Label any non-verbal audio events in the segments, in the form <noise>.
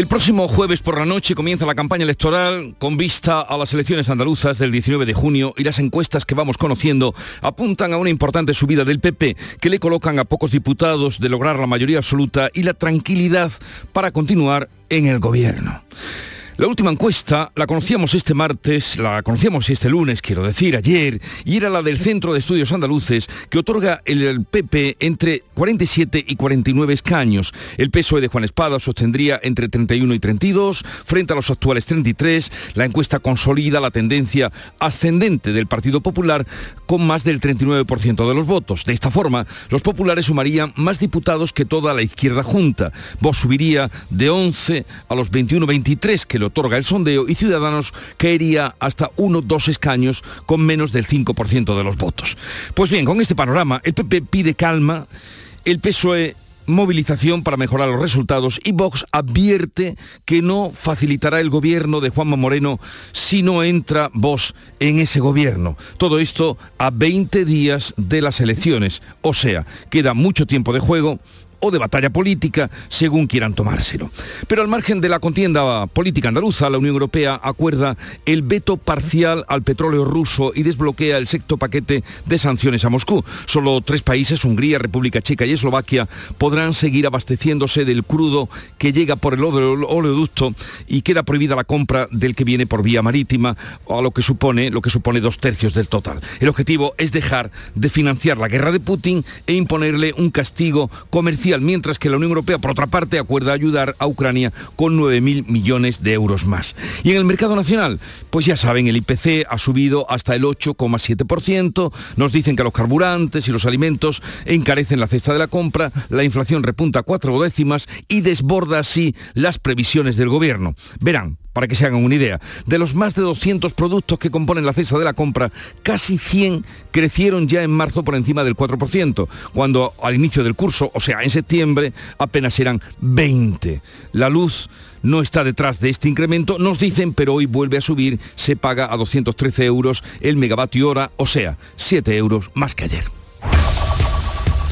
El próximo jueves por la noche comienza la campaña electoral con vista a las elecciones andaluzas del 19 de junio y las encuestas que vamos conociendo apuntan a una importante subida del PP que le colocan a pocos diputados de lograr la mayoría absoluta y la tranquilidad para continuar en el gobierno. La última encuesta la conocíamos este martes, la conocíamos este lunes, quiero decir, ayer, y era la del Centro de Estudios Andaluces, que otorga el PP entre 47 y 49 escaños. El PSOE de Juan Espada sostendría entre 31 y 32, frente a los actuales 33. La encuesta consolida la tendencia ascendente del Partido Popular con más del 39% de los votos. De esta forma, los populares sumarían más diputados que toda la izquierda junta. Vox subiría de 11 a los 21-23 que lo otorga el sondeo y Ciudadanos caería hasta uno dos escaños con menos del 5% de los votos. Pues bien, con este panorama, el PP pide calma, el PSOE movilización para mejorar los resultados y Vox advierte que no facilitará el gobierno de Juanma Moreno si no entra Vox en ese gobierno. Todo esto a 20 días de las elecciones, o sea, queda mucho tiempo de juego o de batalla política, según quieran tomárselo. Pero al margen de la contienda política andaluza, la Unión Europea acuerda el veto parcial al petróleo ruso y desbloquea el sexto paquete de sanciones a Moscú. Solo tres países, Hungría, República Checa y Eslovaquia, podrán seguir abasteciéndose del crudo que llega por el oleoducto y queda prohibida la compra del que viene por vía marítima, a lo que supone, lo que supone dos tercios del total. El objetivo es dejar de financiar la guerra de Putin e imponerle un castigo comercial mientras que la Unión Europea, por otra parte, acuerda ayudar a Ucrania con 9.000 millones de euros más. Y en el mercado nacional, pues ya saben, el IPC ha subido hasta el 8,7%, nos dicen que los carburantes y los alimentos encarecen la cesta de la compra, la inflación repunta cuatro décimas y desborda así las previsiones del gobierno. Verán, para que se hagan una idea, de los más de 200 productos que componen la cesta de la compra, casi 100 crecieron ya en marzo por encima del 4%, cuando al inicio del curso, o sea, en septiembre, apenas eran 20. La luz no está detrás de este incremento, nos dicen, pero hoy vuelve a subir, se paga a 213 euros el megavatio hora, o sea, 7 euros más que ayer.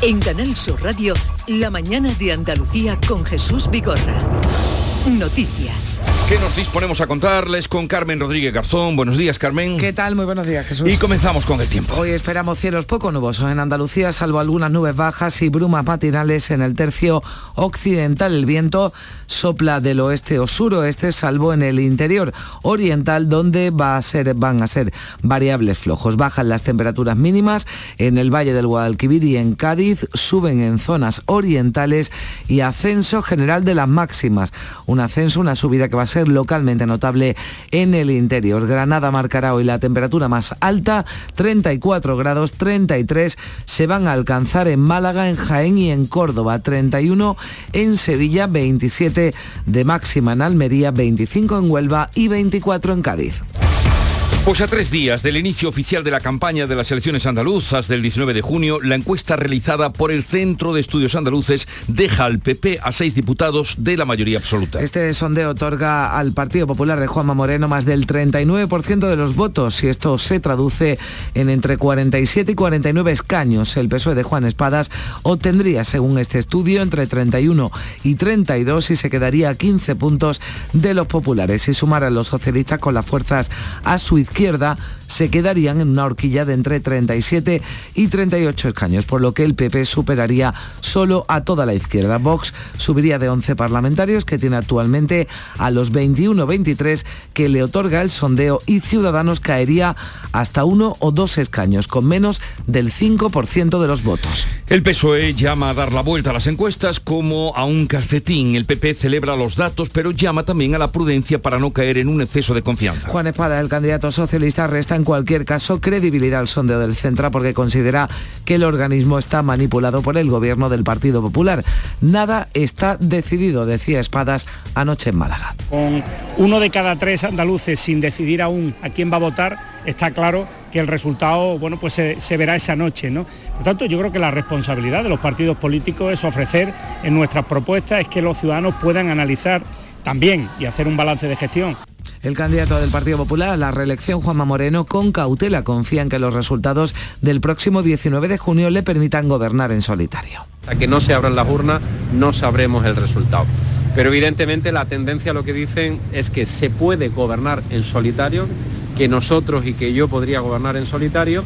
En Canal Sur Radio, la mañana de Andalucía con Jesús Bigorra. Noticias. ¿Qué nos disponemos a contarles con Carmen Rodríguez Garzón? Buenos días, Carmen. ¿Qué tal? Muy buenos días, Jesús. Y comenzamos con el tiempo. Hoy esperamos cielos poco nubosos en Andalucía, salvo algunas nubes bajas y brumas matinales en el tercio occidental. El viento sopla del oeste o suroeste, salvo en el interior oriental, donde va a ser, van a ser variables flojos. Bajan las temperaturas mínimas en el Valle del Guadalquivir y en Cádiz, suben en zonas orientales y ascenso general de las máximas un ascenso, una subida que va a ser localmente notable en el interior. Granada marcará hoy la temperatura más alta, 34 grados, 33 se van a alcanzar en Málaga, en Jaén y en Córdoba, 31 en Sevilla, 27 de máxima en Almería, 25 en Huelva y 24 en Cádiz. Pues a tres días del inicio oficial de la campaña de las elecciones andaluzas del 19 de junio, la encuesta realizada por el Centro de Estudios Andaluces deja al PP a seis diputados de la mayoría absoluta. Este sondeo otorga al Partido Popular de Juanma Moreno más del 39% de los votos y esto se traduce en entre 47 y 49 escaños. El PSOE de Juan Espadas obtendría, según este estudio, entre 31 y 32 y se quedaría a 15 puntos de los populares. Si sumaran los socialistas con las fuerzas a su izquierda, izquierda se quedarían en una horquilla de entre 37 y 38 escaños, por lo que el PP superaría solo a toda la izquierda. Vox subiría de 11 parlamentarios que tiene actualmente a los 21-23 que le otorga el sondeo y Ciudadanos caería hasta uno o dos escaños, con menos del 5% de los votos. El PSOE llama a dar la vuelta a las encuestas como a un calcetín. El PP celebra los datos, pero llama también a la prudencia para no caer en un exceso de confianza. Juan Espada, el candidato socialista, resta en cualquier caso credibilidad al sondeo del Centra porque considera que el organismo está manipulado por el gobierno del Partido Popular. Nada está decidido, decía Espadas anoche en Málaga. Con uno de cada tres andaluces sin decidir aún a quién va a votar, está claro que el resultado bueno, pues se, verá esa noche. ¿no? Por tanto, yo creo que la responsabilidad de los partidos políticos es ofrecer en nuestras propuestas es que los ciudadanos puedan analizar también y hacer un balance de gestión el candidato del Partido Popular a la reelección, Juanma Moreno, con cautela confía en que los resultados del próximo 19 de junio le permitan gobernar en solitario. Hasta que no se abran las urnas no sabremos el resultado. Pero evidentemente la tendencia lo que dicen es que se puede gobernar en solitario, que nosotros y que yo podría gobernar en solitario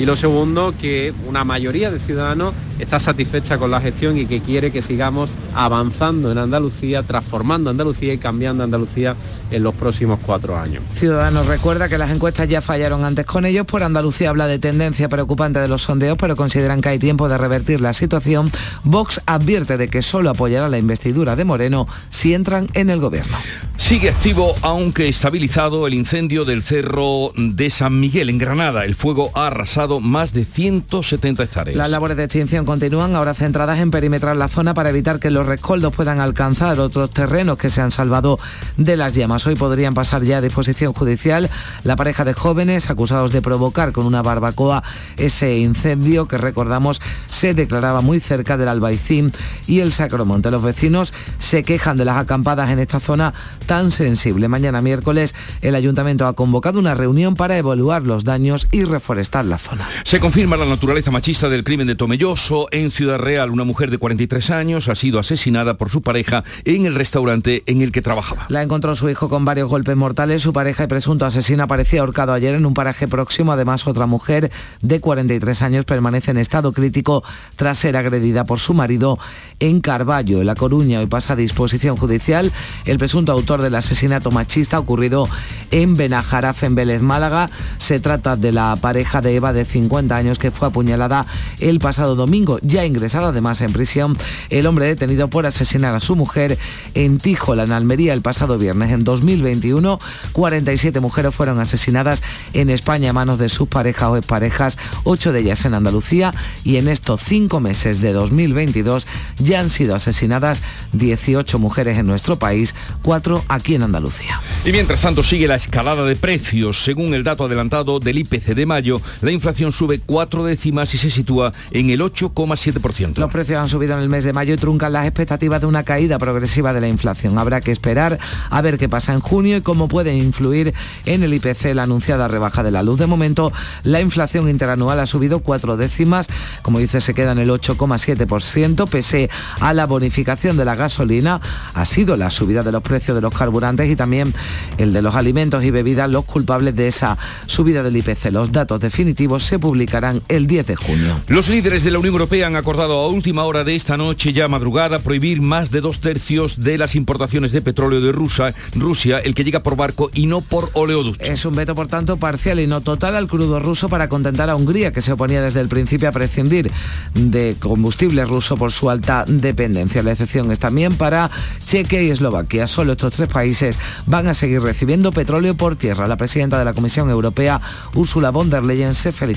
y lo segundo, que una mayoría de ciudadanos está satisfecha con la gestión y que quiere que sigamos avanzando en Andalucía, transformando Andalucía y cambiando Andalucía en los próximos cuatro años. Ciudadanos recuerda que las encuestas ya fallaron antes con ellos. Por Andalucía habla de tendencia preocupante de los sondeos, pero consideran que hay tiempo de revertir la situación. Vox advierte de que solo apoyará la investidura de Moreno si entran en el gobierno. Sigue activo, aunque estabilizado, el incendio del cerro de San Miguel en Granada. El fuego ha arrasado más de 170 hectáreas. Las labores de extinción continúan ahora centradas en perimetrar la zona para evitar que los rescoldos puedan alcanzar otros terrenos que se han salvado de las llamas. Hoy podrían pasar ya a disposición judicial la pareja de jóvenes acusados de provocar con una barbacoa ese incendio que recordamos se declaraba muy cerca del Albaicín y el Sacromonte. Los vecinos se quejan de las acampadas en esta zona tan sensible. Mañana miércoles el ayuntamiento ha convocado una reunión para evaluar los daños y reforestar la zona. Se confirma la naturaleza machista del crimen de Tomelloso. En Ciudad Real, una mujer de 43 años ha sido asesinada por su pareja en el restaurante en el que trabajaba. La encontró su hijo con varios golpes mortales. Su pareja y presunto asesina parecía ahorcado ayer en un paraje próximo. Además, otra mujer de 43 años permanece en estado crítico tras ser agredida por su marido en Carballo, en La Coruña. Hoy pasa a disposición judicial el presunto autor del asesinato machista ocurrido en Benajaraf, en Vélez, Málaga. Se trata de la pareja de Eva de 50 años que fue apuñalada el pasado domingo, ya ingresado además en prisión el hombre detenido por asesinar a su mujer en Tijola, en Almería, el pasado viernes. En 2021, 47 mujeres fueron asesinadas en España a manos de sus parejas o exparejas, 8 de ellas en Andalucía y en estos cinco meses de 2022 ya han sido asesinadas 18 mujeres en nuestro país, 4 aquí en Andalucía. Y mientras tanto sigue la escalada de precios. Según el dato adelantado del IPC de mayo, la inflación sube cuatro décimas y se sitúa en el 8,7%. Los precios han subido en el mes de mayo y truncan las expectativas de una caída progresiva de la inflación. Habrá que esperar a ver qué pasa en junio y cómo puede influir en el IPC la anunciada rebaja de la luz. De momento, la inflación interanual ha subido cuatro décimas, como dice, se queda en el 8,7%, pese a la bonificación de la gasolina, ha sido la subida de los precios de los carburantes y también el de los alimentos y bebidas los culpables de esa subida del IPC. Los datos definitivos se publicarán el 10 de junio. Los líderes de la Unión Europea han acordado a última hora de esta noche, ya madrugada, prohibir más de dos tercios de las importaciones de petróleo de Rusia, Rusia, el que llega por barco y no por oleoducto. Es un veto, por tanto, parcial y no total al crudo ruso para contentar a Hungría, que se oponía desde el principio a prescindir de combustible ruso por su alta dependencia. La excepción es también para Chequia y Eslovaquia. Solo estos tres países van a seguir recibiendo petróleo por tierra. La presidenta de la Comisión Europea, Ursula von der Leyen, se felicita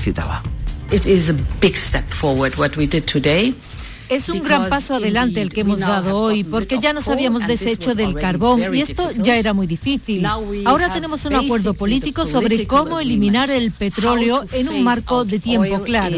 es un gran paso adelante el que hemos dado hoy, porque ya nos habíamos deshecho del carbón y esto ya era muy difícil. Ahora tenemos un acuerdo político sobre cómo eliminar el petróleo en un marco de tiempo claro.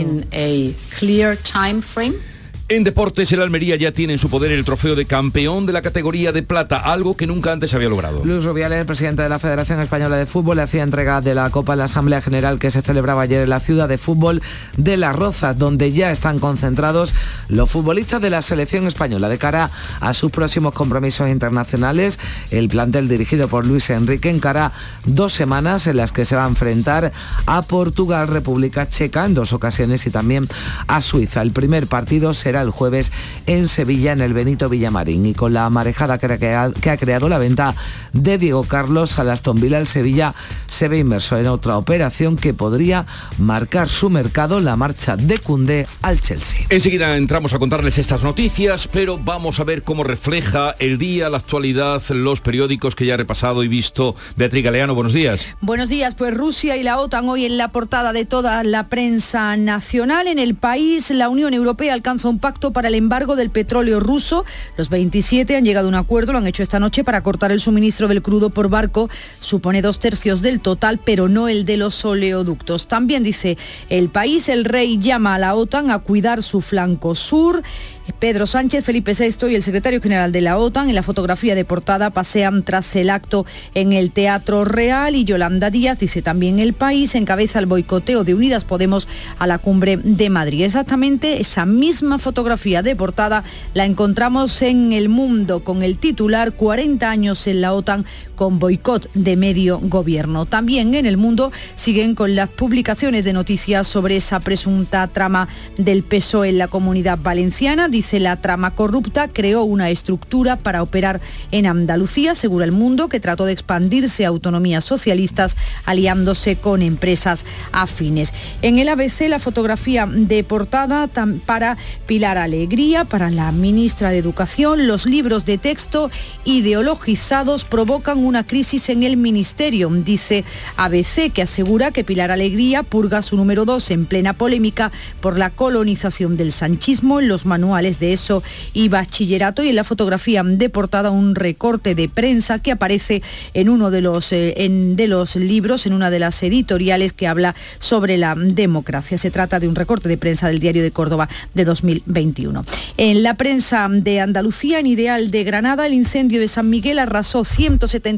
En deportes, el Almería ya tiene en su poder el trofeo de campeón de la categoría de plata, algo que nunca antes había logrado. Luis Rubiales, presidente de la Federación Española de Fútbol, le hacía entrega de la Copa en la Asamblea General que se celebraba ayer en la ciudad de fútbol de Las Rozas, donde ya están concentrados los futbolistas de la selección española de cara a sus próximos compromisos internacionales. El plantel dirigido por Luis Enrique encara dos semanas en las que se va a enfrentar a Portugal, República Checa en dos ocasiones y también a Suiza. El primer partido será será el jueves en Sevilla, en el Benito Villamarín. Y con la marejada que ha creado la venta de Diego Carlos al Aston Villa, el Sevilla se ve inmerso en otra operación que podría marcar su mercado, la marcha de Cundé al Chelsea. Enseguida entramos a contarles estas noticias, pero vamos a ver cómo refleja el día, la actualidad, los periódicos que ya he repasado y visto. Beatriz Galeano, buenos días. Buenos días, pues Rusia y la OTAN hoy en la portada de toda la prensa nacional. En el país, la Unión Europea alcanza un pacto para el embargo del petróleo ruso. Los 27 han llegado a un acuerdo, lo han hecho esta noche para cortar el suministro del crudo por barco. Supone dos tercios del total, pero no el de los oleoductos. También dice el país, el rey llama a la OTAN a cuidar su flanco sur. Pedro Sánchez, Felipe VI y el secretario general de la OTAN en la fotografía de portada pasean tras el acto en el Teatro Real y Yolanda Díaz, dice también el país, encabeza el boicoteo de Unidas Podemos a la cumbre de Madrid. Exactamente esa misma fotografía de portada la encontramos en El Mundo con el titular 40 años en la OTAN con boicot de medio gobierno. También en El Mundo siguen con las publicaciones de noticias sobre esa presunta trama del PSOE en la comunidad valenciana dice la trama corrupta, creó una estructura para operar en Andalucía, segura el mundo, que trató de expandirse a autonomías socialistas aliándose con empresas afines. En el ABC la fotografía de portada para Pilar Alegría, para la ministra de Educación, los libros de texto ideologizados provocan una crisis en el ministerio, dice ABC, que asegura que Pilar Alegría purga su número 2 en plena polémica por la colonización del sanchismo en los manuales de eso y bachillerato y en la fotografía de portada un recorte de prensa que aparece en uno de los, eh, de los libros, en una de las editoriales que habla sobre la democracia. Se trata de un recorte de prensa del Diario de Córdoba de 2021. En la prensa de Andalucía, en Ideal de Granada, el incendio de San Miguel arrasó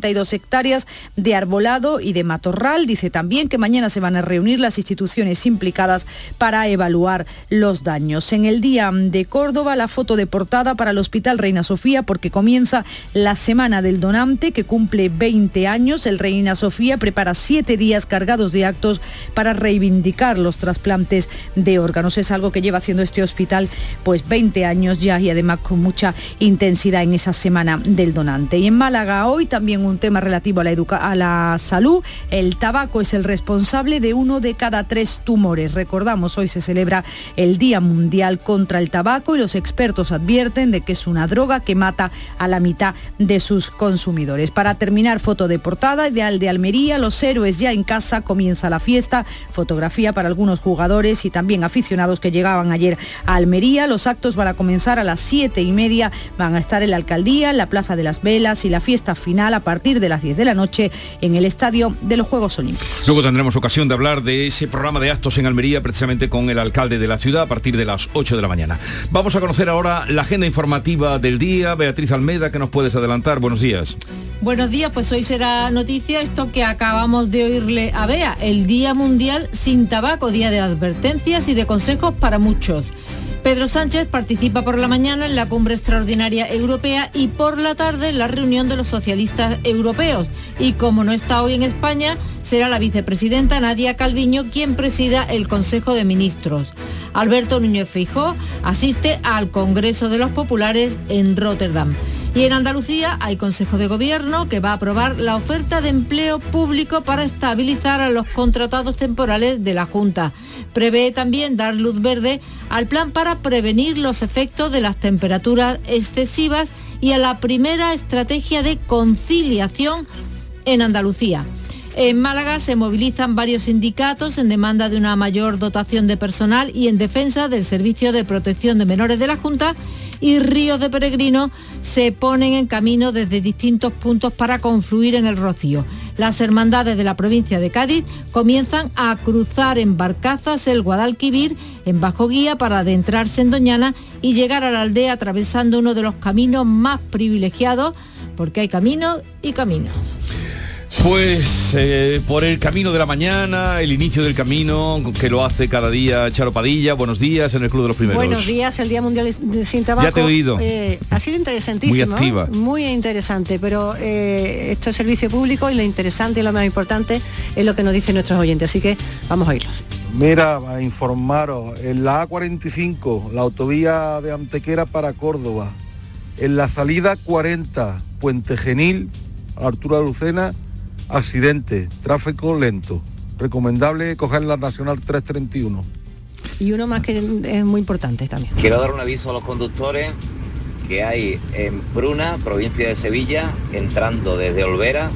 172 hectáreas de arbolado y de matorral. Dice también que mañana se van a reunir las instituciones implicadas para evaluar los daños. En el día de Córdoba, la foto de portada para el Hospital Reina Sofía porque comienza la Semana del Donante que cumple 20 años. El Reina Sofía prepara siete días cargados de actos para reivindicar los trasplantes de órganos. Es algo que lleva haciendo este hospital pues 20 años ya y además con mucha intensidad en esa Semana del Donante. Y en Málaga hoy también un tema relativo a la, a la salud. El tabaco es el responsable de uno de cada tres tumores. Recordamos, hoy se celebra el Día Mundial contra el Tabaco y los expertos advierten de que es una droga que mata a la mitad de sus consumidores. Para terminar, foto de portada, ideal de Almería, los héroes ya en casa, comienza la fiesta, fotografía para algunos jugadores y también aficionados que llegaban ayer a Almería. Los actos van a comenzar a las siete y media, van a estar en la alcaldía, en la Plaza de las Velas y la fiesta final a partir de las 10 de la noche en el Estadio de los Juegos Olímpicos. Luego tendremos ocasión de hablar de ese programa de actos en Almería precisamente con el alcalde de la ciudad a partir de las 8 de la mañana. Vamos Vamos a conocer ahora la agenda informativa del día. Beatriz Almeida, que nos puedes adelantar? Buenos días. Buenos días, pues hoy será noticia esto que acabamos de oírle a Bea, el Día Mundial sin Tabaco, día de advertencias y de consejos para muchos. Pedro Sánchez participa por la mañana en la cumbre extraordinaria europea y por la tarde en la reunión de los socialistas europeos. Y como no está hoy en España, será la vicepresidenta Nadia Calviño quien presida el Consejo de Ministros. Alberto Núñez Feijó asiste al Congreso de los Populares en Rotterdam. Y en Andalucía hay Consejo de Gobierno que va a aprobar la oferta de empleo público para estabilizar a los contratados temporales de la Junta. Prevé también dar luz verde al plan para prevenir los efectos de las temperaturas excesivas y a la primera estrategia de conciliación en Andalucía. En Málaga se movilizan varios sindicatos en demanda de una mayor dotación de personal y en defensa del Servicio de Protección de Menores de la Junta y ríos de peregrinos se ponen en camino desde distintos puntos para confluir en el Rocío. Las hermandades de la provincia de Cádiz comienzan a cruzar en barcazas el Guadalquivir en bajo guía para adentrarse en Doñana y llegar a la aldea atravesando uno de los caminos más privilegiados porque hay caminos y caminos. Pues eh, por el camino de la mañana, el inicio del camino que lo hace cada día Charo Padilla. Buenos días en el Club de los Primeros. Buenos días, el Día Mundial Sin Tabaco. Ya te he oído. Eh, ha sido interesantísimo. Muy activa. Muy interesante, pero eh, esto es servicio público y lo interesante y lo más importante es lo que nos dicen nuestros oyentes. Así que vamos a oírlos. Mira, a informaros, en la A45, la autovía de Antequera para Córdoba, en la salida 40, Puente Genil, a la altura de Lucena, accidente, tráfico lento. Recomendable coger la Nacional 331. Y uno más que es muy importante también. Quiero dar un aviso a los conductores que hay en Bruna, provincia de Sevilla, entrando desde Olvera,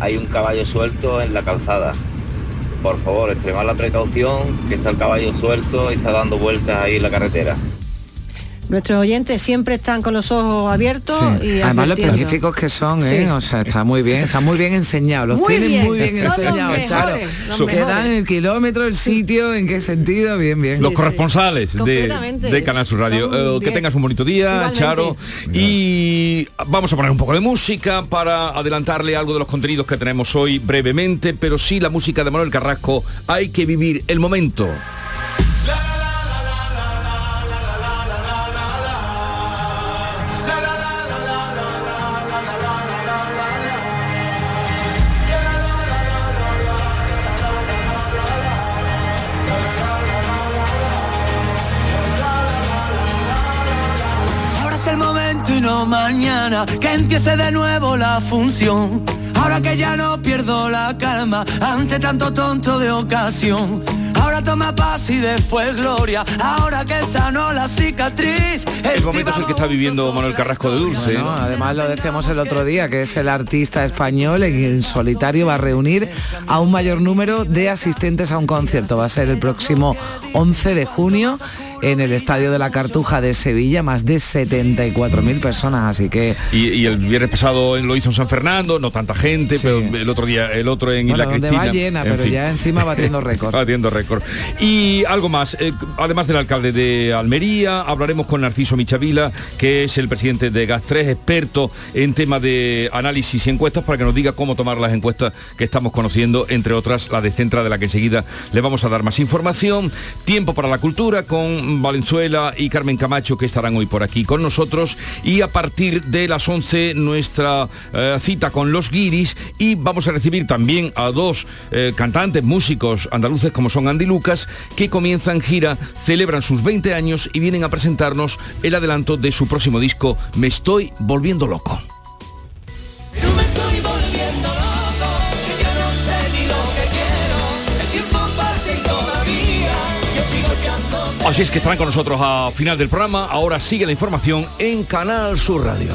hay un caballo suelto en la calzada. Por favor, extremar la precaución, que está el caballo suelto y está dando vueltas ahí en la carretera. Nuestros oyentes siempre están con los ojos abiertos Sí. y Además los específicos que son, ¿eh? Sí. O sea, está muy bien, está muy bien enseñado. Los Muy tienen bien, muy bien enseñados, los Que dan el kilómetro, el sitio, en qué sentido, bien, bien. Los corresponsales de, Canal Sur Radio. Eh, que tengas un bonito día, Igualmente. Charo. Y vamos a poner un poco de música para adelantarle algo de los contenidos que tenemos hoy brevemente, pero sí la música de Manuel Carrasco. Hay que vivir el momento. Que empiece de nuevo la función. Ahora que ya no pierdo la calma ante tanto tonto de ocasión. Ahora toma paz y después gloria. Ahora que sanó la cicatriz. El momento es el que está viviendo Manuel Carrasco de Dulce. Bueno, además lo decíamos el otro día, que es el artista español en el solitario va a reunir a un mayor número de asistentes a un concierto. Va a ser el próximo 11 de junio en el Estadio de la Cartuja de Sevilla, más de 74.000 personas, así que... Y, y el viernes pasado lo hizo en San Fernando, no tanta gente, Sí. pero el otro día, el otro en Bueno, Isla donde Cristina. va llena, en pero fin. ya encima batiendo <laughs> récord. Batiendo récord. Y algo más, eh, además del alcalde de Almería, hablaremos con Narciso Michavila, que es el presidente de GAS3, experto en tema de análisis y encuestas, para que nos diga cómo tomar las encuestas que estamos conociendo, entre otras la de Centra, de la que enseguida le vamos a dar más información. Tiempo para la cultura con Valenzuela y Carmen Camacho, que estarán hoy por aquí con nosotros. Y a partir de las 11, nuestra eh, cita con los guiris. Y vamos a recibir también a dos eh, cantantes, músicos andaluces como son Andy Lucas, que comienzan gira, celebran sus 20 años y vienen a presentarnos el adelanto de su próximo disco, Me estoy volviendo loco. Así es que estarán con nosotros a final del programa. Ahora sigue la información en Canal Sur Radio.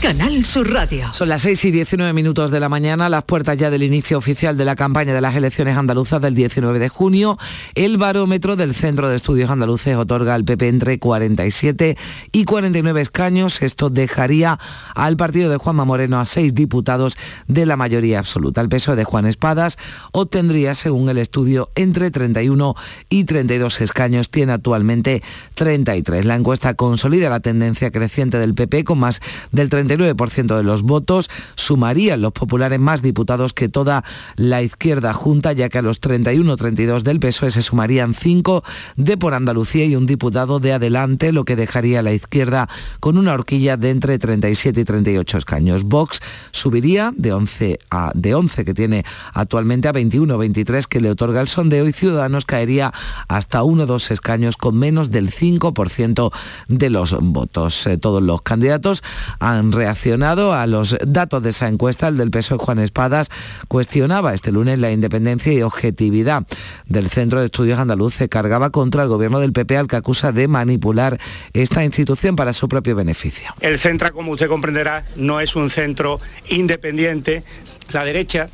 Canal Sur Radio. Son las 6 y 19 minutos de la mañana, las puertas ya del inicio oficial de la campaña de las elecciones andaluzas del 19 de junio. El barómetro del Centro de Estudios Andaluces otorga al PP entre 47 y 49 escaños. Esto dejaría al partido de Juanma Moreno a seis diputados de la mayoría absoluta. El peso de Juan Espadas obtendría, según el estudio, entre 31 y 32 escaños. Tiene actualmente 33. La encuesta consolida la tendencia creciente del PP con más del 30 39% de los votos, sumarían los populares más diputados que toda la izquierda junta, ya que a los 31-32 del PSOE se sumarían 5 de por Andalucía y un diputado de adelante, lo que dejaría a la izquierda con una horquilla de entre 37 y 38 escaños. Vox subiría de 11 a de 11 que tiene actualmente a 21 23 que le otorga el sondeo y Ciudadanos caería hasta 1 o 2 escaños con menos del 5% de los votos. Eh, todos los candidatos han reaccionado a los datos de esa encuesta. El del PSOE Juan Espadas cuestionaba este lunes la independencia y objetividad del Centro de Estudios Andaluz. Se cargaba contra el gobierno del PP al que acusa de manipular esta institución para su propio beneficio. El centro, como usted comprenderá, no es un centro independiente. La derecha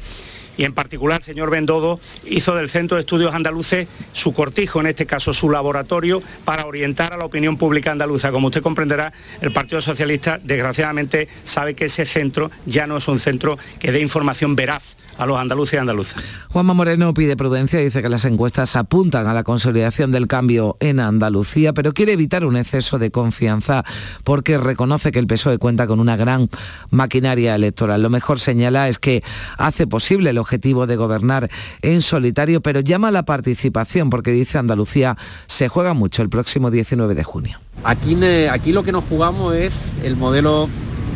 y en particular el señor Bendodo hizo del Centro de Estudios Andaluces su cortijo, en este caso su laboratorio, para orientar a la opinión pública andaluza. Como usted comprenderá, el Partido Socialista desgraciadamente sabe que ese centro ya no es un centro que dé información veraz a los andaluces y andaluzas. Juanma Moreno pide prudencia, dice que las encuestas apuntan a la consolidación del cambio en Andalucía, pero quiere evitar un exceso de confianza porque reconoce que el PSOE cuenta con una gran maquinaria electoral. Lo mejor señala es que hace posible el objetivo de gobernar en solitario, pero llama a la participación porque dice Andalucía se juega mucho el próximo 19 de junio. Aquí, aquí lo que nos jugamos es el modelo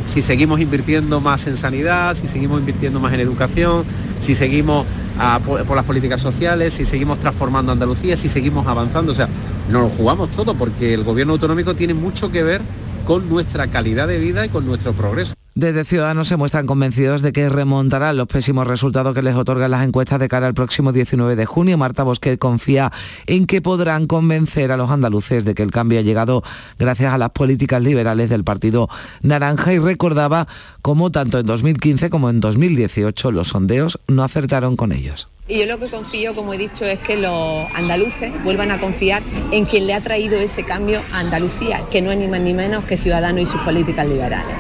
si seguimos invirtiendo más en sanidad, si seguimos invirtiendo más en educación, si seguimos ah, por, las políticas sociales, si seguimos transformando Andalucía, si seguimos avanzando. O sea, nos lo jugamos todo porque el gobierno autonómico tiene mucho que ver con nuestra calidad de vida y con nuestro progreso. Desde Ciudadanos se muestran convencidos de que remontarán los pésimos resultados que les otorgan las encuestas de cara al próximo 19 de junio. Marta Bosquet confía en que podrán convencer a los andaluces de que el cambio ha llegado gracias a las políticas liberales del Partido Naranja y recordaba cómo tanto en 2015 como en 2018 los sondeos no acertaron con ellos. Y yo lo que confío, como he dicho, es que los andaluces vuelvan a confiar en quien le ha traído ese cambio a Andalucía, que no es ni más ni menos que Ciudadanos y sus políticas liberales.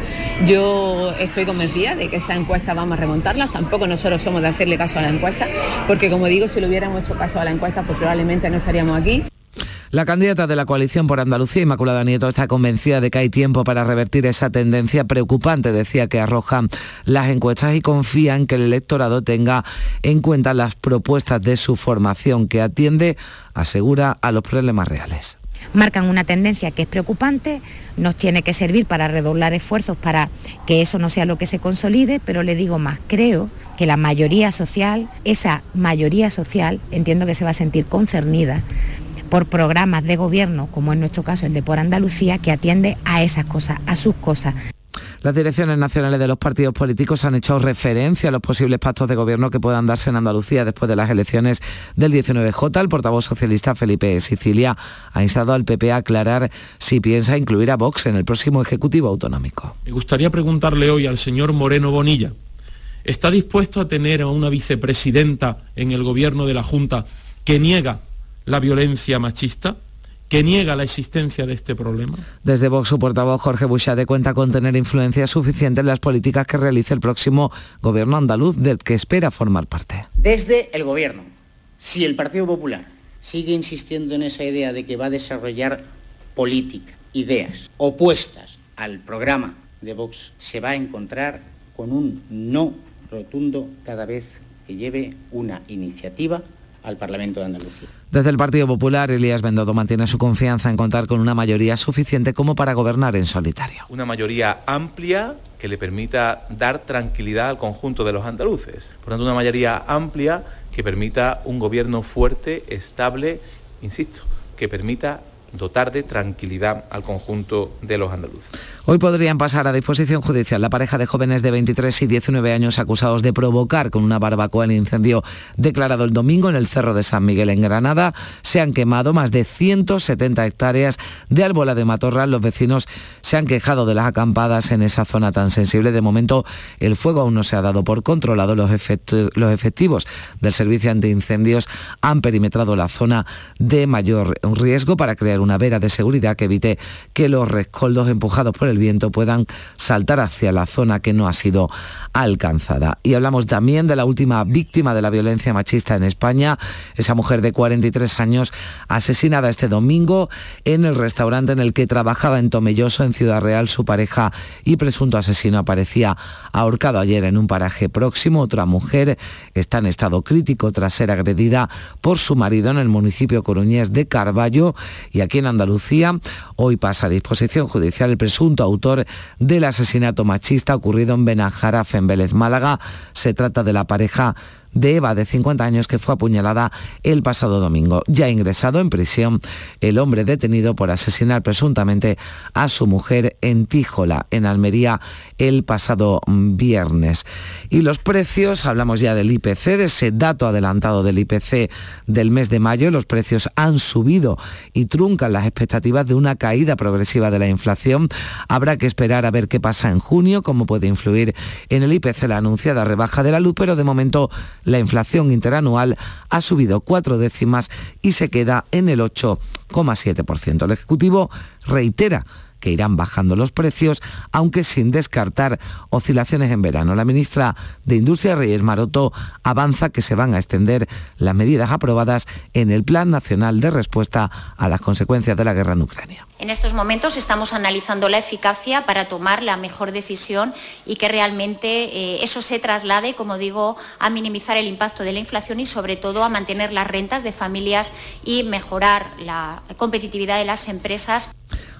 Yo estoy convencida de que esa encuesta vamos a remontarlas, tampoco nosotros somos de hacerle caso a la encuesta, porque como digo, si le hubiéramos hecho caso a la encuesta, pues probablemente no estaríamos aquí. La candidata de la coalición por Andalucía, Inmaculada Nieto, está convencida de que hay tiempo para revertir esa tendencia preocupante, decía que arrojan las encuestas y confía en que el electorado tenga en cuenta las propuestas de su formación que atiende, asegura, a los problemas reales. Marcan una tendencia que es preocupante, nos tiene que servir para redoblar esfuerzos para que eso no sea lo que se consolide, pero le digo más, creo que la mayoría social, esa mayoría social, entiendo que se va a sentir concernida por programas de gobierno, como en nuestro caso el de Por Andalucía, que atiende a esas cosas, a sus cosas. Las direcciones nacionales de los partidos políticos han hecho referencia a los posibles pactos de gobierno que puedan darse en Andalucía después de las elecciones del 19J. El portavoz socialista Felipe Sicilia ha instado al PP a aclarar si piensa incluir a Vox en el próximo Ejecutivo Autonómico. Me gustaría preguntarle hoy al señor Moreno Bonilla, ¿está dispuesto a tener a una vicepresidenta en el gobierno de la Junta que niega la violencia machista? que niega la existencia de este problema. Desde Vox, su portavoz Jorge Buxade cuenta con tener influencia suficiente en las políticas que realice el próximo gobierno andaluz, del que espera formar parte. Desde el gobierno, si el Partido Popular sigue insistiendo en esa idea de que va a desarrollar política, ideas opuestas al programa de Vox, se va a encontrar con un no rotundo cada vez que lleve una iniciativa al Parlamento de Andalucía. Desde el Partido Popular, Elías Bendodo mantiene su confianza en contar con una mayoría suficiente como para gobernar en solitario. Una mayoría amplia que le permita dar tranquilidad al conjunto de los andaluces. Por tanto, una mayoría amplia que permita un gobierno fuerte, estable, insisto, que permita dotar de tranquilidad al conjunto de los andaluces. Hoy podrían pasar a disposición judicial la pareja de jóvenes de 23 y 19 años acusados de provocar con una barbacoa el incendio declarado el domingo en el Cerro de San Miguel en Granada. Se han quemado más de 170 hectáreas de árbola de matorral. Los vecinos se han quejado de las acampadas en esa zona tan sensible. De momento el fuego aún no se ha dado por controlado. Los, los efectivos del servicio antiincendios han perimetrado la zona de mayor riesgo para crear una vera de seguridad que evite que los rescoldos empujados por el viento puedan saltar hacia la zona que no ha sido alcanzada. Y hablamos también de la última víctima de la violencia machista en España, esa mujer de 43 años asesinada este domingo en el restaurante en el que trabajaba en Tomelloso, en Ciudad Real. Su pareja y presunto asesino aparecía ahorcado ayer en un paraje próximo. Otra mujer está en estado crítico tras ser agredida por su marido en el municipio coruñés de Carballo y aquí en Andalucía. Hoy pasa a disposición judicial el presunto autor del asesinato machista ocurrido en Benajaraf, en Vélez Málaga. Se trata de la pareja de Eva, de 50 años, que fue apuñalada el pasado domingo. Ya ingresado en prisión el hombre detenido por asesinar presuntamente a su mujer en Tíjola, en Almería, el pasado viernes. Y los precios, hablamos ya del IPC, de ese dato adelantado del IPC del mes de mayo, los precios han subido y truncan las expectativas de una caída progresiva de la inflación. Habrá que esperar a ver qué pasa en junio, cómo puede influir en el IPC la anunciada rebaja de la luz, pero de momento la inflación interanual ha subido cuatro décimas y se queda en el 8,7%. El Ejecutivo reitera que irán bajando los precios, aunque sin descartar oscilaciones en verano. La ministra de Industria, Reyes Maroto, avanza que se van a extender las medidas aprobadas en el Plan Nacional de Respuesta a las consecuencias de la guerra en Ucrania. En estos momentos estamos analizando la eficacia para tomar la mejor decisión y que realmente eh, eso se traslade, como digo, a minimizar el impacto de la inflación y sobre todo a mantener las rentas de familias y mejorar la competitividad de las empresas.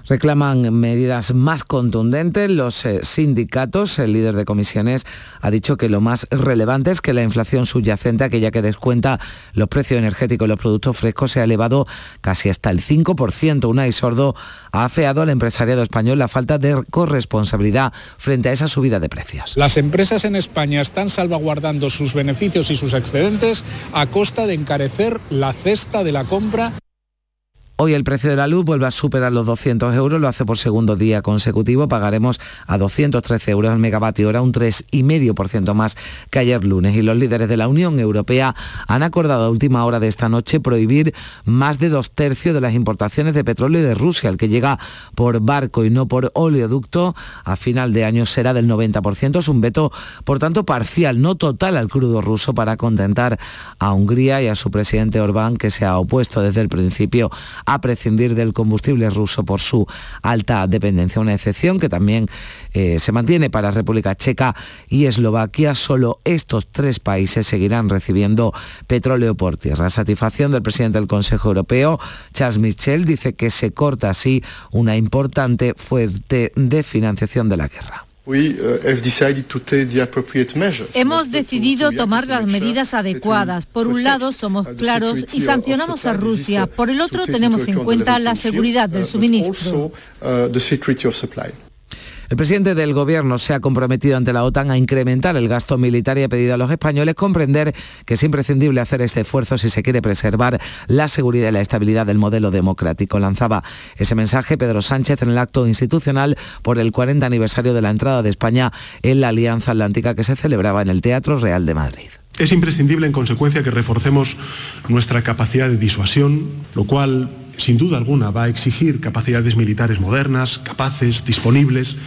Reclaman medidas más contundentes los eh, sindicatos. El líder de comisiones ha dicho que lo más relevante es que la inflación subyacente, aquella que descuenta los precios energéticos y los productos frescos, se ha elevado casi hasta el 5%. Unai Sordo ha afeado al empresariado español la falta de corresponsabilidad frente a esa subida de precios. Las empresas en España están salvaguardando sus beneficios y sus excedentes a costa de encarecer la cesta de la compra Hoy el precio de la luz vuelve a superar los 200 euros, lo hace por segundo día consecutivo. Pagaremos a 213 euros al megavatio hora, un 3,5% más que ayer lunes. Y los líderes de la Unión Europea han acordado a última hora de esta noche prohibir más de dos tercios de las importaciones de petróleo de Rusia. El que llega por barco y no por oleoducto a final de año será del 90%. Es un veto, por tanto, parcial, no total al crudo ruso para contentar a Hungría y a su presidente Orbán, que se ha opuesto desde el principio a prescindir del combustible ruso por su alta dependencia. Una excepción que también eh, se mantiene para República Checa y Eslovaquia. Solo estos tres países seguirán recibiendo petróleo por tierra. Satisfacción del presidente del Consejo Europeo, Charles Michel, dice que se corta así una importante fuente de financiación de la guerra. Hemos decidido tomar las medidas adecuadas. Por un lado, somos claros y sancionamos a Rusia. Por el otro, tenemos en cuenta la seguridad del suministro. El presidente del Gobierno se ha comprometido ante la OTAN a incrementar el gasto militar y ha pedido a los españoles comprender que es imprescindible hacer este esfuerzo si se quiere preservar la seguridad y la estabilidad del modelo democrático. Lanzaba ese mensaje Pedro Sánchez en el acto institucional por el 40 aniversario de la entrada de España en la Alianza Atlántica que se celebraba en el Teatro Real de Madrid. Es imprescindible, en consecuencia, que reforcemos nuestra capacidad de disuasión, lo cual sin duda alguna va a exigir capacidades militares modernas, capaces, disponibles,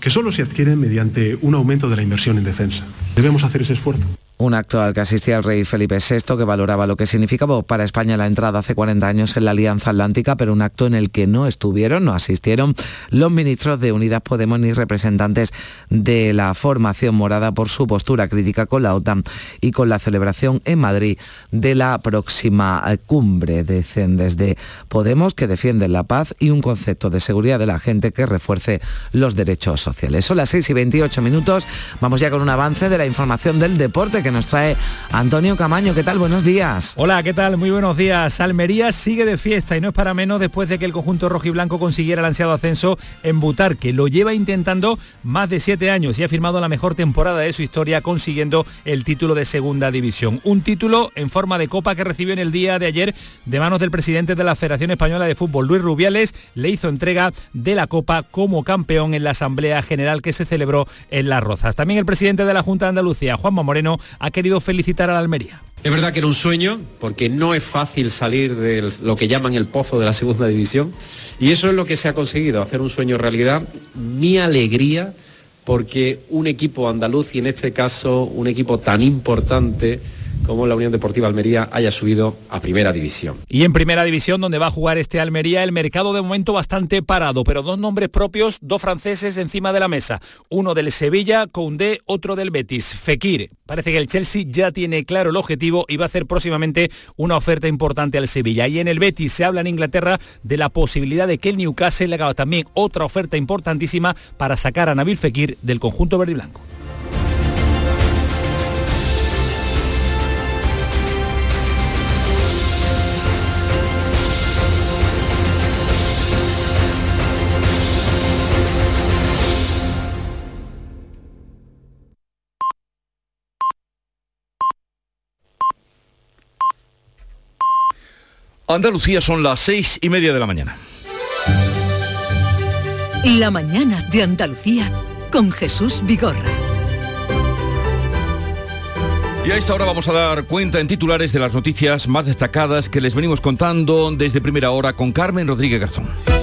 que solo se adquieren mediante un aumento de la inversión en defensa. Debemos hacer ese esfuerzo. Un acto al que asistía el rey Felipe VI que valoraba lo que significaba para España la entrada hace 40 años en la Alianza Atlántica, pero un acto en el que no estuvieron, no asistieron los ministros de Unidas Podemos ni representantes de la formación morada por su postura crítica con la OTAN y con la celebración en Madrid de la próxima cumbre. Dicen desde Podemos que defienden la paz y un concepto de seguridad de la gente que refuerce los derechos sociales. Son las 6 y 28 minutos. Vamos ya con un avance de la información del deporte que nos trae Antonio Camaño. ¿Qué tal? Buenos días. Hola, ¿qué tal? Muy buenos días. Almería sigue de fiesta y no es para menos después de que el conjunto rojo y blanco consiguiera el ansiado ascenso en Butar, que lo lleva intentando más de siete años y ha firmado la mejor temporada de su historia consiguiendo el título de segunda división. Un título en forma de copa que recibió en el día de ayer de manos del presidente de la Federación Española de Fútbol, Luis Rubiales, le hizo entrega de la copa como campeón en la Asamblea General que se celebró en Las Rozas. También el presidente de la Junta de Andalucía, Juanma Moreno, ha querido felicitar a la Almería. Es verdad que era un sueño, porque no es fácil salir de lo que llaman el pozo de la segunda división, y eso es lo que se ha conseguido, hacer un sueño realidad. Mi alegría, porque un equipo andaluz, y en este caso un equipo tan importante, como la Unión Deportiva Almería haya subido a Primera División. Y en Primera División, donde va a jugar este Almería, el mercado de momento bastante parado, pero dos nombres propios, dos franceses encima de la mesa. Uno del Sevilla, Koundé, otro del Betis, Fekir. Parece que el Chelsea ya tiene claro el objetivo y va a hacer próximamente una oferta importante al Sevilla. Y en el Betis se habla en Inglaterra de la posibilidad de que el Newcastle le haga también otra oferta importantísima para sacar a Nabil Fekir del conjunto verde y blanco. Andalucía son las seis y media de la mañana. La mañana de Andalucía con Jesús Vigorra. Y a esta hora vamos a dar cuenta en titulares de las noticias más destacadas que les venimos contando desde primera hora con Carmen Rodríguez Garzón.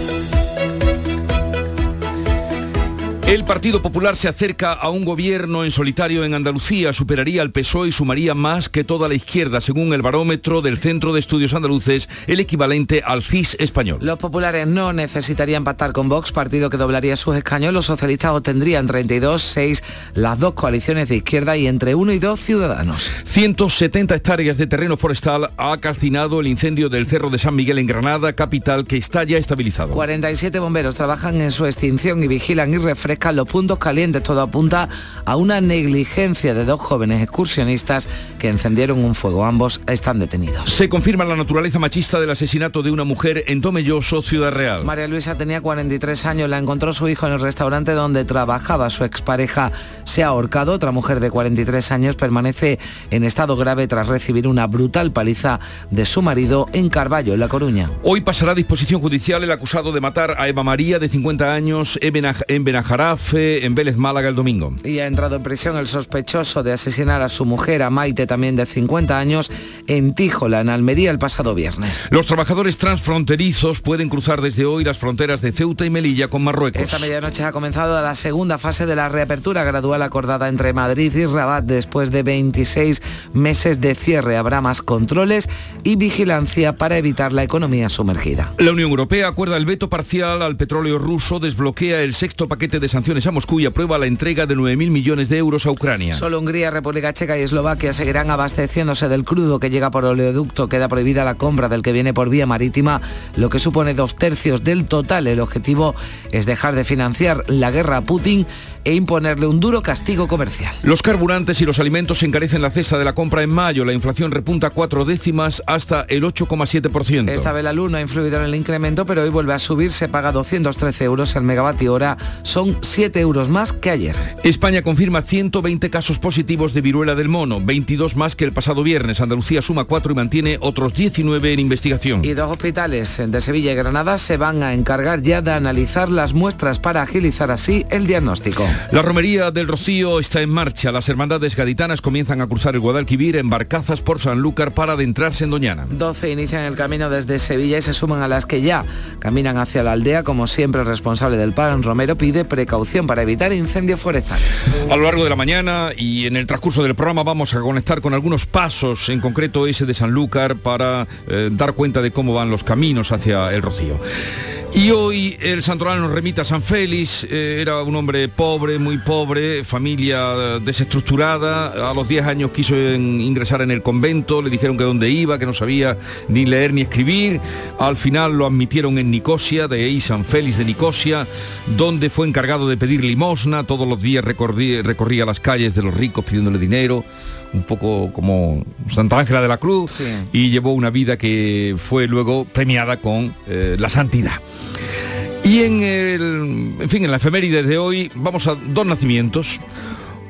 El Partido Popular se acerca a un gobierno en solitario en Andalucía, superaría al PSOE y sumaría más que toda la izquierda, según el barómetro del Centro de Estudios Andaluces, el equivalente al CIS español. Los populares no necesitarían pactar con Vox, partido que doblaría sus escaños. Los socialistas obtendrían 32, 6 las dos coaliciones de izquierda y entre 1 y 2 ciudadanos. 170 hectáreas de terreno forestal ha calcinado el incendio del Cerro de San Miguel en Granada, capital, que está ya estabilizado. 47 bomberos trabajan en su extinción y vigilan y refrescan los puntos calientes. Todo apunta a una negligencia de dos jóvenes excursionistas que encendieron un fuego. Ambos están detenidos. Se confirma la naturaleza machista del asesinato de una mujer en Tomelloso, Ciudad Real. María Luisa tenía 43 años, la encontró su hijo en el restaurante donde trabajaba. Su expareja se ha ahorcado. Otra mujer de 43 años permanece en estado grave tras recibir una brutal paliza de su marido en Carballo, en La Coruña. Hoy pasará a disposición judicial el acusado de matar a Eva María, de 50 años, en Benajará, en Vélez Málaga el domingo. Y ha entrado en prisión el sospechoso de asesinar a su mujer, a Maite, también de 50 años, en Tíjola, en Almería, el pasado viernes. Los trabajadores transfronterizos pueden cruzar desde hoy las fronteras de Ceuta y Melilla con Marruecos. Esta medianoche ha comenzado la segunda fase de la reapertura gradual acordada entre Madrid y Rabat después de 26 meses de cierre. Habrá más controles y vigilancia para evitar la economía sumergida. La Unión Europea acuerda el veto parcial al petróleo ruso, desbloquea el sexto paquete de sanciones a Moscú y aprueba la entrega de 9.000 millones de euros a Ucrania. Solo Hungría, República Checa y Eslovaquia seguirán abasteciéndose del crudo que llega por oleoducto. Queda prohibida la compra del que viene por vía marítima, lo que supone dos tercios del total. El objetivo es dejar de financiar la guerra a Putin e imponerle un duro castigo comercial. Los carburantes y los alimentos encarecen la cesta de la compra en mayo. La inflación repunta cuatro décimas hasta el 8,7%. Esta vez la luz no ha influido en el incremento, pero hoy vuelve a subir. Se paga 213 euros el megavatio hora. Son 7 euros más que ayer. España confirma 120 casos positivos de viruela del mono, 22 más que el pasado viernes. Andalucía suma 4 y mantiene otros 19 en investigación. Y dos hospitales de Sevilla y Granada se van a encargar ya de analizar las muestras para agilizar así el diagnóstico. La romería del Rocío está en marcha. Las hermandades gaditanas comienzan a cruzar el Guadalquivir en barcazas por Sanlúcar para adentrarse en Doñana. 12 inician el camino desde Sevilla y se suman a las que ya caminan hacia la aldea. Como siempre, el responsable del PAN, Romero, pide precaución para evitar incendios forestales. A lo largo de la mañana y en el transcurso del programa vamos a conectar con algunos pasos, en concreto ese de Sanlúcar, para eh, dar cuenta de cómo van los caminos hacia el Rocío. Y hoy el santoral nos remite a San Félix, eh, era un hombre pobre, muy pobre, familia desestructurada, a los 10 años quiso ingresar en el convento, le dijeron que dónde iba, que no sabía ni leer ni escribir, al final lo admitieron en Nicosia, de ahí San Félix de Nicosia, donde fue encargado de pedir limosna, todos los días recorría las calles de los ricos pidiéndole dinero, un poco como Santa Ángela de la Cruz y llevó una vida que fue luego premiada con eh, la santidad. Y en el, en fin, en la efeméride de hoy vamos a dos nacimientos.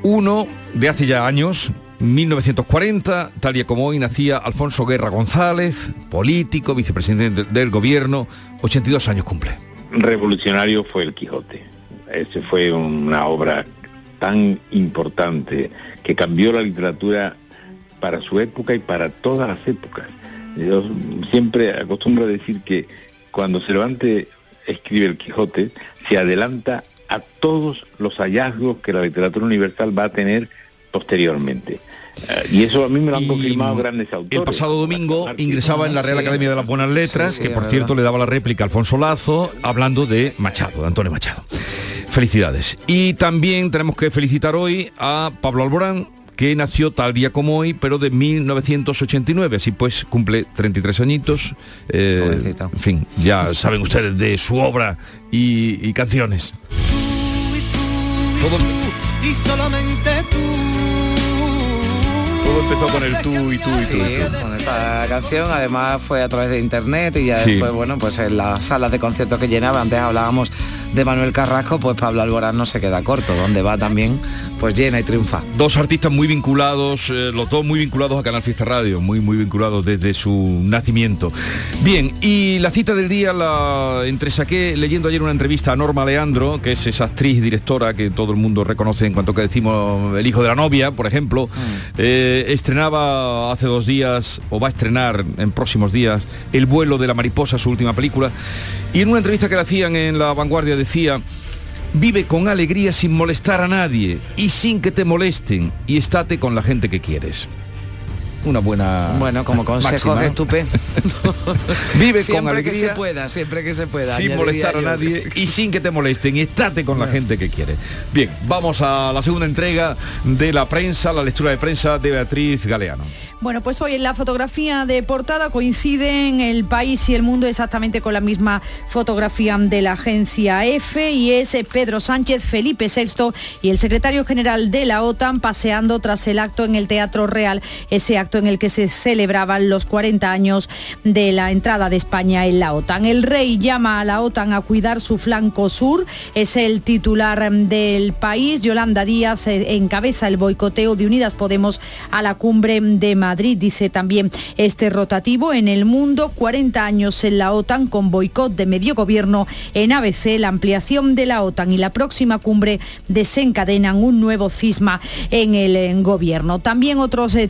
Uno de hace ya años, 1940, tal y como hoy nacía Alfonso Guerra González, político, vicepresidente del gobierno, 82 años cumple. Revolucionario fue el Quijote. Ese fue una obra tan importante que cambió la literatura para su época y para todas las épocas. Yo siempre acostumbro a decir que cuando Cervantes escribe el Quijote, se adelanta a todos los hallazgos que la literatura universal va a tener posteriormente. Eh, y eso a mí me lo han confirmado grandes autores. El pasado domingo ingresaba en la Real Academia de las Buenas Letras, que por cierto le daba la réplica a Alfonso Lazo, hablando de Machado, de Antonio Machado. Felicidades. Y también tenemos que felicitar hoy a Pablo Alborán, que nació tal día como hoy, pero de 1989, así pues cumple 33 añitos. Eh, en fin, ya saben ustedes de su obra y, canciones. y solamente tú todo empezó con el tú y tú y tú. con esta canción, además fue a través de internet y ya después, bueno, pues en las salas de conciertos que llenaba, antes hablábamos de Manuel Carrasco, pues Pablo Alborán no se queda corto, donde va también, pues llena y triunfa. Dos artistas muy vinculados, eh, los dos muy vinculados a Canal Fiesta Radio, muy muy vinculados desde su nacimiento. Bien, y la cita del día la entresaqué leyendo ayer una entrevista a Norma Leandro, que es esa actriz directora que todo el mundo reconoce en cuanto que decimos El hijo de la novia, por ejemplo. Mm. Eh, estrenaba hace dos días, o va a estrenar en próximos días, El vuelo de la mariposa, su última película. Y en una entrevista que le hacían en La Vanguardia decía, vive con alegría sin molestar a nadie y sin que te molesten y estate con la gente que quieres una buena bueno como consejo estupendo. <laughs> Vive con alegría que se pueda siempre que se pueda sin molestar a nadie. y sin que te molesten y estate con la gente que quiere. Bien vamos a la segunda entrega de la prensa la lectura de prensa de Beatriz Galeano. Bueno, pues hoy en la fotografía de portada coinciden el país y el mundo exactamente con la misma fotografía de la agencia EFE y es Pedro Sánchez, Felipe VI y el secretario general de la OTAN paseando tras el acto en el Teatro Real, ese acto en el que se celebraban los 40 años de la entrada de España en la OTAN. El rey llama a la OTAN a cuidar su flanco sur, es el titular del país. Yolanda Díaz encabeza el boicoteo de Unidas Podemos a la cumbre de Madrid dice también este rotativo. En el mundo, 40 años en la OTAN con boicot de medio gobierno. En ABC, la ampliación de la OTAN y la próxima cumbre desencadenan un nuevo cisma en el gobierno. También otros eh,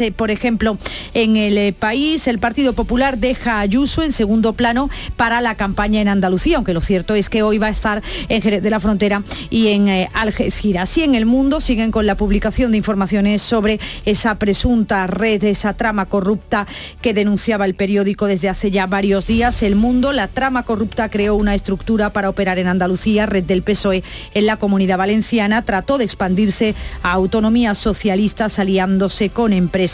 eh, por ejemplo, en el eh, país, el Partido Popular deja a Ayuso en segundo plano para la campaña en Andalucía, aunque lo cierto es que hoy va a estar en Jerez de la Frontera y en Algeciras. Y en el mundo siguen con la publicación de informaciones sobre esa presunta red, esa trama corrupta que denunciaba el periódico desde hace ya varios días. El Mundo, la trama corrupta creó una estructura para operar en Andalucía, red del PSOE en la comunidad valenciana, trató de expandirse a autonomías socialistas aliándose con empresas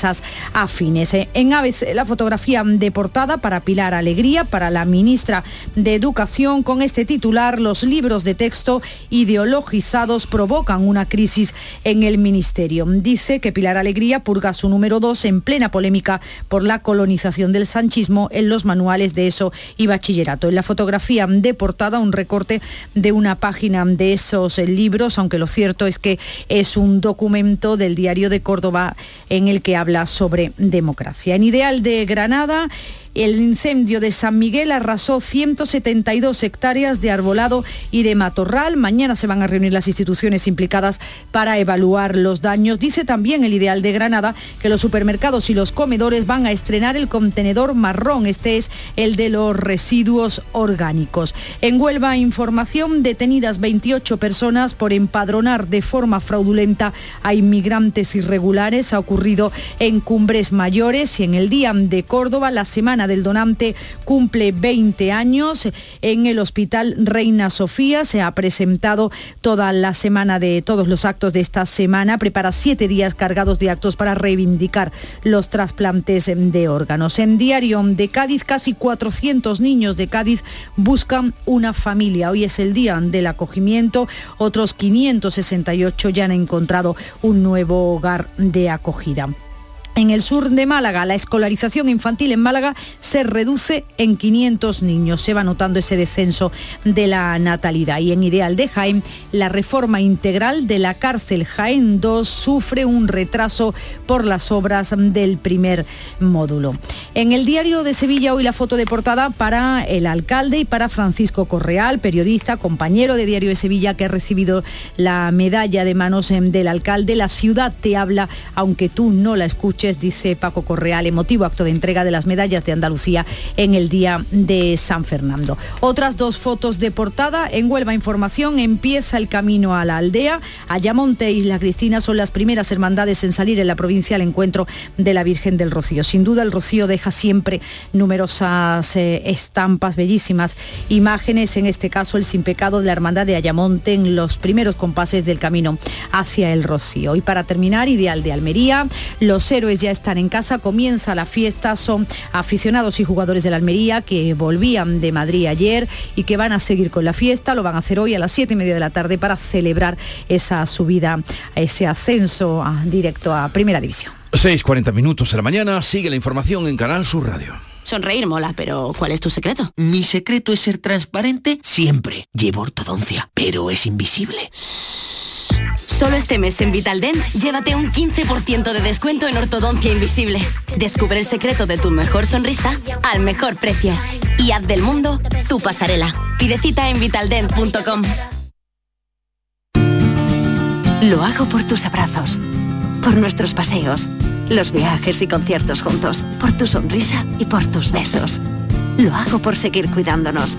afines. En Aves, la fotografía de portada para Pilar Alegría, para la ministra de Educación, con este titular, los libros de texto ideologizados provocan una crisis en el ministerio. Dice que Pilar Alegría purga su número en plena polémica por la colonización del sanchismo en los manuales de eso y bachillerato. En la fotografía de portada, un recorte de una página de esos libros, aunque lo cierto es que es un documento del diario de Córdoba en el que habla sobre democracia. En Ideal de Granada, el incendio de San Miguel arrasó 172 hectáreas de arbolado y de matorral. Mañana se van a reunir las instituciones implicadas para evaluar los daños. Dice también el Ideal de Granada que los supermercados y los comedores van a estrenar el contenedor marrón. Este es el de los residuos orgánicos. En Huelva, información, detenidas 28 personas por empadronar de forma fraudulenta a inmigrantes irregulares. Ha ocurrido en Cumbres Mayores y en el día de Córdoba la semana Del Donante cumple 20 años. En el Hospital Reina Sofía se ha presentado toda la semana de todos los actos de esta semana. Prepara siete días cargados de actos para reivindicar los trasplantes de órganos. En Diario de Cádiz, casi 400 niños de Cádiz buscan una familia. Hoy es el día del acogimiento. Otros 568 ya han encontrado un nuevo hogar de acogida. En el sur de Málaga, la escolarización infantil en Málaga se reduce en 500 niños. Se va notando ese descenso de la natalidad. Y en Ideal de Jaén, la reforma integral de la cárcel Jaén 2 sufre un retraso por las obras del primer módulo. En el diario de Sevilla, hoy la foto de portada para el alcalde y para Francisco Correal, periodista, compañero de Diario de Sevilla, que ha recibido la medalla de manos del alcalde. La ciudad te habla, aunque tú no la escuches dice Paco Correal, emotivo acto de entrega de las medallas de Andalucía en el Día de San Fernando. Otras dos fotos de portada. En Huelva Información empieza el camino a la aldea. Ayamonte y Isla Cristina son las primeras hermandades en salir en la provincia al encuentro de la Virgen del Rocío. Sin duda el Rocío deja siempre numerosas eh, estampas, bellísimas imágenes, en este caso el sin pecado de la hermandad de Ayamonte en los primeros compases del camino hacia el Rocío. Y para terminar, Ideal de Almería, los héroes ya están en casa, comienza la fiesta, son aficionados y jugadores de la Almería que volvían de Madrid ayer y que van a seguir con la fiesta, lo van a hacer hoy a las siete y media de la tarde para celebrar esa subida, ese ascenso directo a Primera División. 6.40 minutos de la mañana, sigue la información en Canal Sur Radio. Sonreír mola, pero ¿cuál es tu secreto? Mi secreto es ser transparente siempre. Llevo ortodoncia, pero es invisible. Solo este mes en Vitaldent, llévate un 15% de descuento en ortodoncia invisible. Descubre el secreto de tu mejor sonrisa al mejor precio. Y haz del mundo tu pasarela. Pide cita en vitaldent.com. Lo hago por tus abrazos, por nuestros paseos, los viajes y conciertos juntos, por tu sonrisa y por tus besos. Lo hago por seguir cuidándonos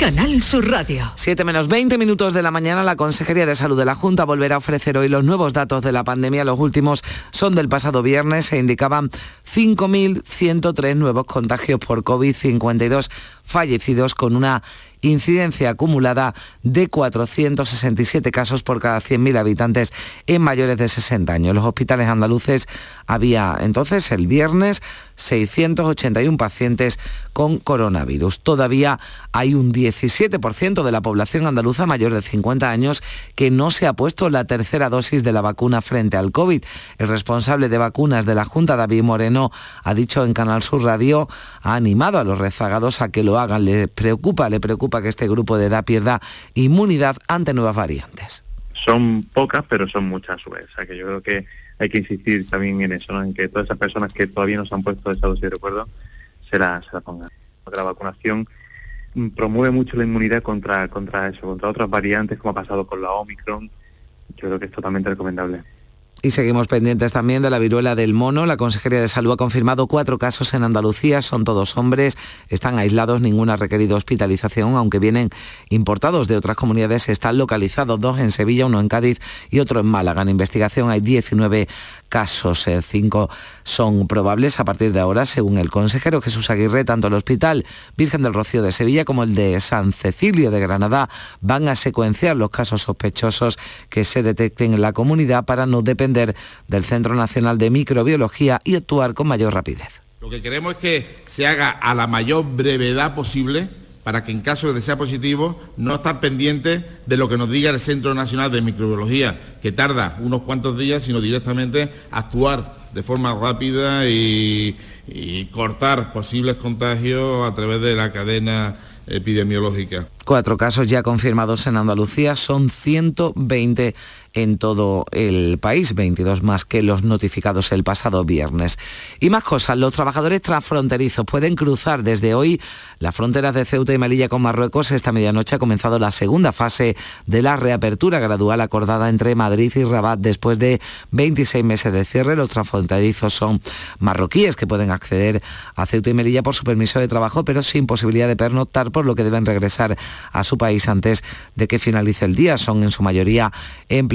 Canal Sur Radio. 7 menos 20 minutos de la mañana, la Consejería de Salud de la Junta volverá a ofrecer hoy los nuevos datos de la pandemia. Los últimos son del pasado viernes. Se indicaban 5.103 nuevos contagios por COVID, 52 fallecidos con una incidencia acumulada de 467 casos por cada 100.000 habitantes en mayores de 60 años. Los hospitales andaluces había entonces el viernes 681 pacientes con coronavirus. Todavía hay un 17% de la población andaluza mayor de 50 años que no se ha puesto la tercera dosis de la vacuna frente al COVID. El responsable de vacunas de la Junta, David Moreno, ha dicho en Canal Sur Radio, ha animado a los rezagados a que lo hagan. Le preocupa, le preocupa que este grupo de edad pierda inmunidad ante nuevas variantes. Son pocas, pero son muchas a O sea que yo creo que hay que insistir también en eso, en que todas esas personas que todavía no se han puesto esa dosis de recuerdo se la, se la pongan. La vacunación promueve mucho la inmunidad contra, contra eso, contra otras variantes como ha pasado con la Omicron. Yo creo que es totalmente recomendable. Y seguimos pendientes también de la viruela del mono. La Consejería de Salud ha confirmado cuatro casos en Andalucía, son todos hombres, están aislados, ninguno ha requerido hospitalización, aunque vienen importados de otras comunidades, están localizados dos en Sevilla, uno en Cádiz y otro en Málaga. En investigación hay 19 casos. Eh, cinco son probables a partir de ahora, según el consejero Jesús Aguirre, tanto el Hospital Virgen del Rocío de Sevilla como el de San Cecilio de Granada van a secuenciar los casos sospechosos que se detecten en la comunidad para no depender del Centro Nacional de Microbiología y actuar con mayor rapidez. Lo que queremos es que se haga a la mayor brevedad posible para que en caso de sea positivo no estar pendiente de lo que nos diga el Centro Nacional de Microbiología, que tarda unos cuantos días, sino directamente actuar de forma rápida y, y cortar posibles contagios a través de la cadena epidemiológica. Cuatro casos ya confirmados en Andalucía, son 120 en todo el país, 22 más que los notificados el pasado viernes. Y más cosas, los trabajadores transfronterizos pueden cruzar desde hoy las fronteras de Ceuta y Melilla con Marruecos. Esta medianoche ha comenzado la segunda fase de la reapertura gradual acordada entre Madrid y Rabat después de 26 meses de cierre. Los transfronterizos son marroquíes que pueden acceder a Ceuta y Melilla por su permiso de trabajo, pero sin posibilidad de pernoctar, por lo que deben regresar a su país antes de que finalice el día. Son en su mayoría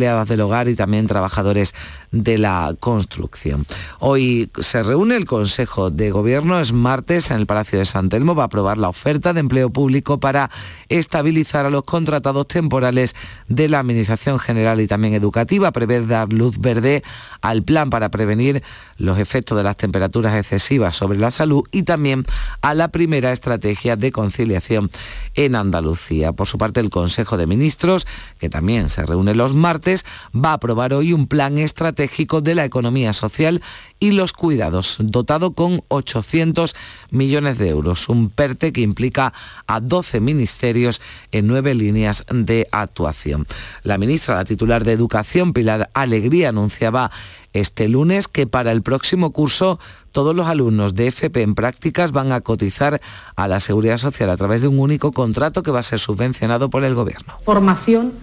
del hogar y también trabajadores de la construcción. Hoy se reúne el Consejo de Gobierno, es martes en el Palacio de San Telmo, va a aprobar la oferta de empleo público para estabilizar a los contratados temporales de la Administración General y también educativa. Prevé dar luz verde al plan para prevenir los efectos de las temperaturas excesivas sobre la salud y también a la primera estrategia de conciliación en Andalucía. Por su parte, el Consejo de Ministros, que también se reúne los martes, va a aprobar hoy un plan estratégico de la economía social y los cuidados, dotado con 800 millones de euros, un PERTE que implica a 12 ministerios en nueve líneas de actuación. La ministra, la titular de Educación, Pilar Alegría, anunciaba este lunes que para el próximo curso todos los alumnos de FP en prácticas van a cotizar a la Seguridad Social a través de un único contrato que va a ser subvencionado por el Gobierno. Formación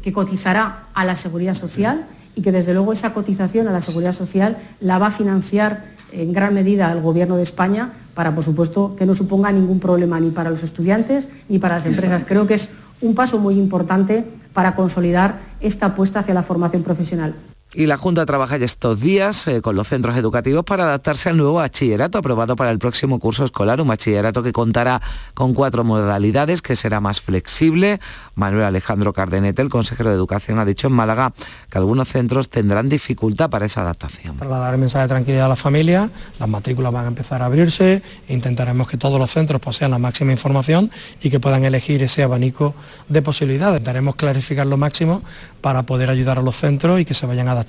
que cotizará a la Seguridad Social y que desde luego esa cotización a la Seguridad Social la va a financiar en gran medida el Gobierno de España para, por supuesto, que no suponga ningún problema ni para los estudiantes ni para las empresas. Creo que es un paso muy importante para consolidar esta apuesta hacia la formación profesional. Y la Junta trabaja ya estos días eh, con los centros educativos para adaptarse al nuevo bachillerato aprobado para el próximo curso escolar, un bachillerato que contará con cuatro modalidades, que será más flexible. Manuel Alejandro Cardenete, el consejero de Educación, ha dicho en Málaga que algunos centros tendrán dificultad para esa adaptación. Para dar el mensaje de tranquilidad a la familia, las matrículas van a empezar a abrirse, intentaremos que todos los centros posean la máxima información y que puedan elegir ese abanico de posibilidades. Intentaremos clarificar lo máximo para poder ayudar a los centros y que se vayan adaptando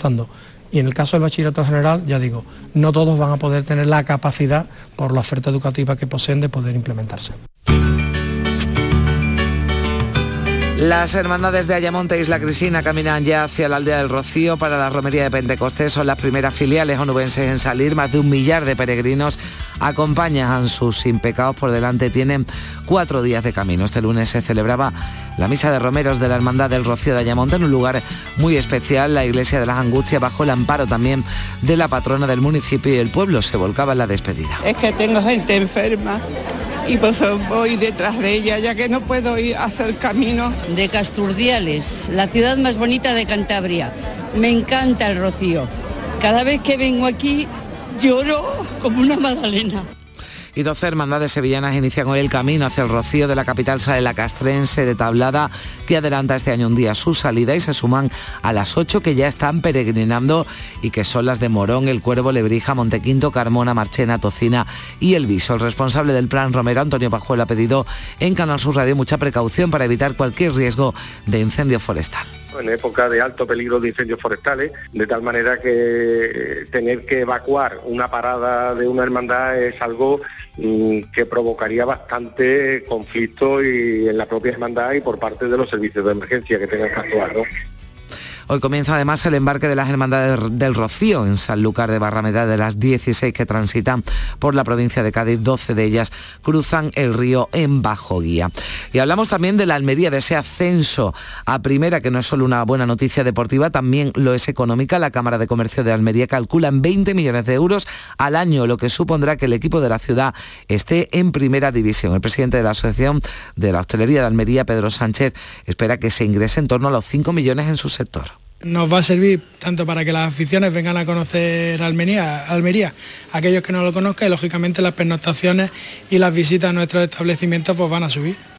y en el caso del bachillerato general, ya digo, no todos van a poder tener la capacidad por la oferta educativa que poseen de poder implementarse. Las hermandades de Ayamonte e Isla Cristina caminan ya hacia la aldea del Rocío para la romería de Pentecostés. Son las primeras filiales onubenses en salir. Más de un millar de peregrinos acompañan sus impecados por delante. Tienen cuatro días de camino. Este lunes se celebraba la misa de romeros de la Hermandad del Rocío de Ayamonte en un lugar muy especial, la iglesia de las Angustias, bajo el amparo también de la patrona del municipio y el pueblo se volcaba en la despedida. Es que tengo gente enferma y pues voy detrás de ella ya que no puedo ir a hacer camino. De Casturdiales, la ciudad más bonita de Cantabria. Me encanta el Rocío. Cada vez que vengo aquí lloro como una magdalena y 12 hermandades sevillanas inician hoy el camino hacia el rocío de la capital sale la castrense de Tablada, que adelanta este año un día su salida y se suman a las 8 que ya están peregrinando y que son las de Morón, El Cuervo, Lebrija, Montequinto, Carmona, Marchena, Tocina y El Viso. El responsable del plan Romero, Antonio Pajuelo, ha pedido en Canal Sur Radio mucha precaución para evitar cualquier riesgo de incendio forestal en época de alto peligro de incendios forestales, de tal manera que tener que evacuar una parada de una hermandad es algo mm, que provocaría bastante conflicto y en la propia hermandad y por parte de los servicios de emergencia que tengan que actuar. Hoy comienza además el embarque de las Hermandades del Rocío en Sanlúcar de Barrameda de las 16 que transitan por la provincia de Cádiz. 12 de ellas cruzan el río en bajo guía. Y hablamos también de la Almería, de ese ascenso a primera, que no es solo una buena noticia deportiva, también lo es económica. La Cámara de Comercio de Almería calcula en 20 millones de euros al año, lo que supondrá que el equipo de la ciudad esté en primera división. El presidente de la Asociación de la Hostelería de Almería, Pedro Sánchez, espera que se ingrese en torno a los 5 millones en su sector nos va a servir tanto para que las aficiones vengan a conocer Almería, Almería, aquellos que no lo conozcan y lógicamente las pernoctaciones y las visitas a nuestros establecimientos pues van a subir.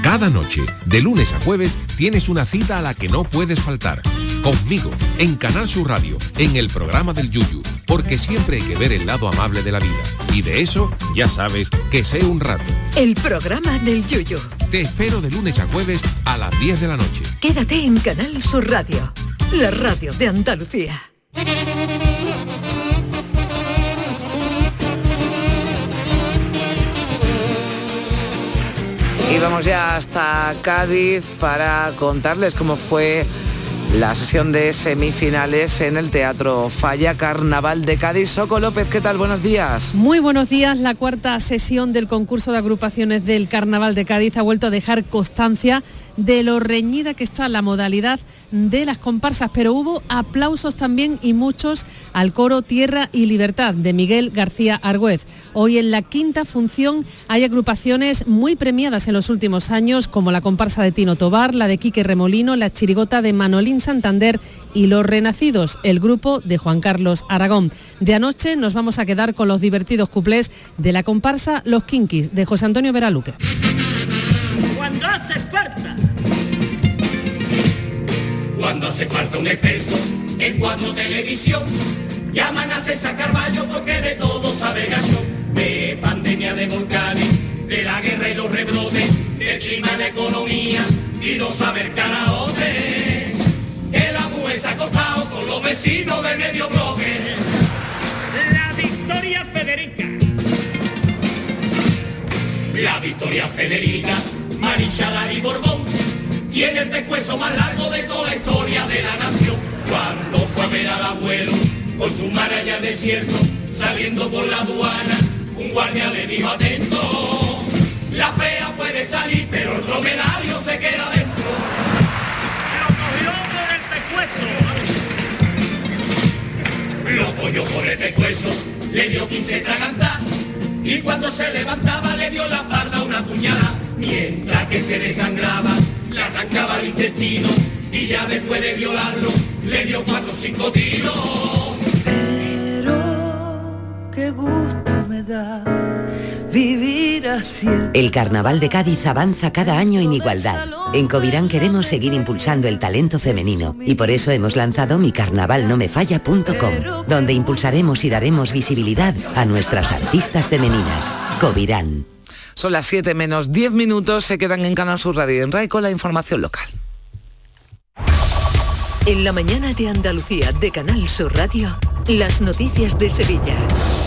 Cada noche, de lunes a jueves, tienes una cita a la que no puedes faltar. Conmigo, en Canal Sur Radio, en el programa del Yuyu, porque siempre hay que ver el lado amable de la vida. Y de eso, ya sabes, que sé un rato. El programa del Yuyu. Te espero de lunes a jueves a las 10 de la noche. Quédate en Canal Sur Radio, la radio de Andalucía. Y vamos ya hasta Cádiz para contarles cómo fue la sesión de semifinales en el Teatro Falla Carnaval de Cádiz. Soco López, ¿qué tal? Buenos días. Muy buenos días. La cuarta sesión del concurso de agrupaciones del Carnaval de Cádiz ha vuelto a dejar constancia de lo reñida que está la modalidad de las comparsas, pero hubo aplausos también y muchos al coro Tierra y Libertad de Miguel García Argüez. Hoy en la quinta función hay agrupaciones muy premiadas en los últimos años, como la comparsa de Tino Tobar, la de Quique Remolino, la chirigota de Manolín Santander y Los Renacidos, el grupo de Juan Carlos Aragón. De anoche nos vamos a quedar con los divertidos cuplés de la comparsa Los Kinkis de José Antonio Veraluque. Cuando falta cuando hace falta un experto en cuatro televisión, llaman a César Carballo porque de todo sabe gallo. De pandemia de volcanes, de la guerra y los rebrotes, del clima de economía y no saber karaoke. Que la mujer se ha acostado con los vecinos de medio bloque. La Victoria Federica. La Victoria Federica, Marichalar y Borbón tiene el pescuezo más largo de toda la historia de la nación. Cuando fue a ver al abuelo con su maraña al desierto, saliendo por la aduana, un guardia le dijo atento, la fea puede salir, pero el dromedario se queda dentro. Lo cogió por el pescuezo. Lo cogió por el pescuezo, le dio 15 tragantas y cuando se levantaba le dio la espalda una puñalada, mientras que se desangraba le arrancaba el intestino y ya después de violarlo le dio cuatro o cinco tiros. Pero qué gusto me da vivir así. El Carnaval de Cádiz avanza cada año en igualdad. En Covirán queremos seguir impulsando el talento femenino y por eso hemos lanzado micarnavalnomefalla.com, donde impulsaremos y daremos visibilidad a nuestras artistas femeninas. Covirán. Son las 7 menos 10 minutos, se quedan en Canal Sur Radio en RAI con la información local. En la mañana de Andalucía de Canal Sur Radio, las noticias de Sevilla.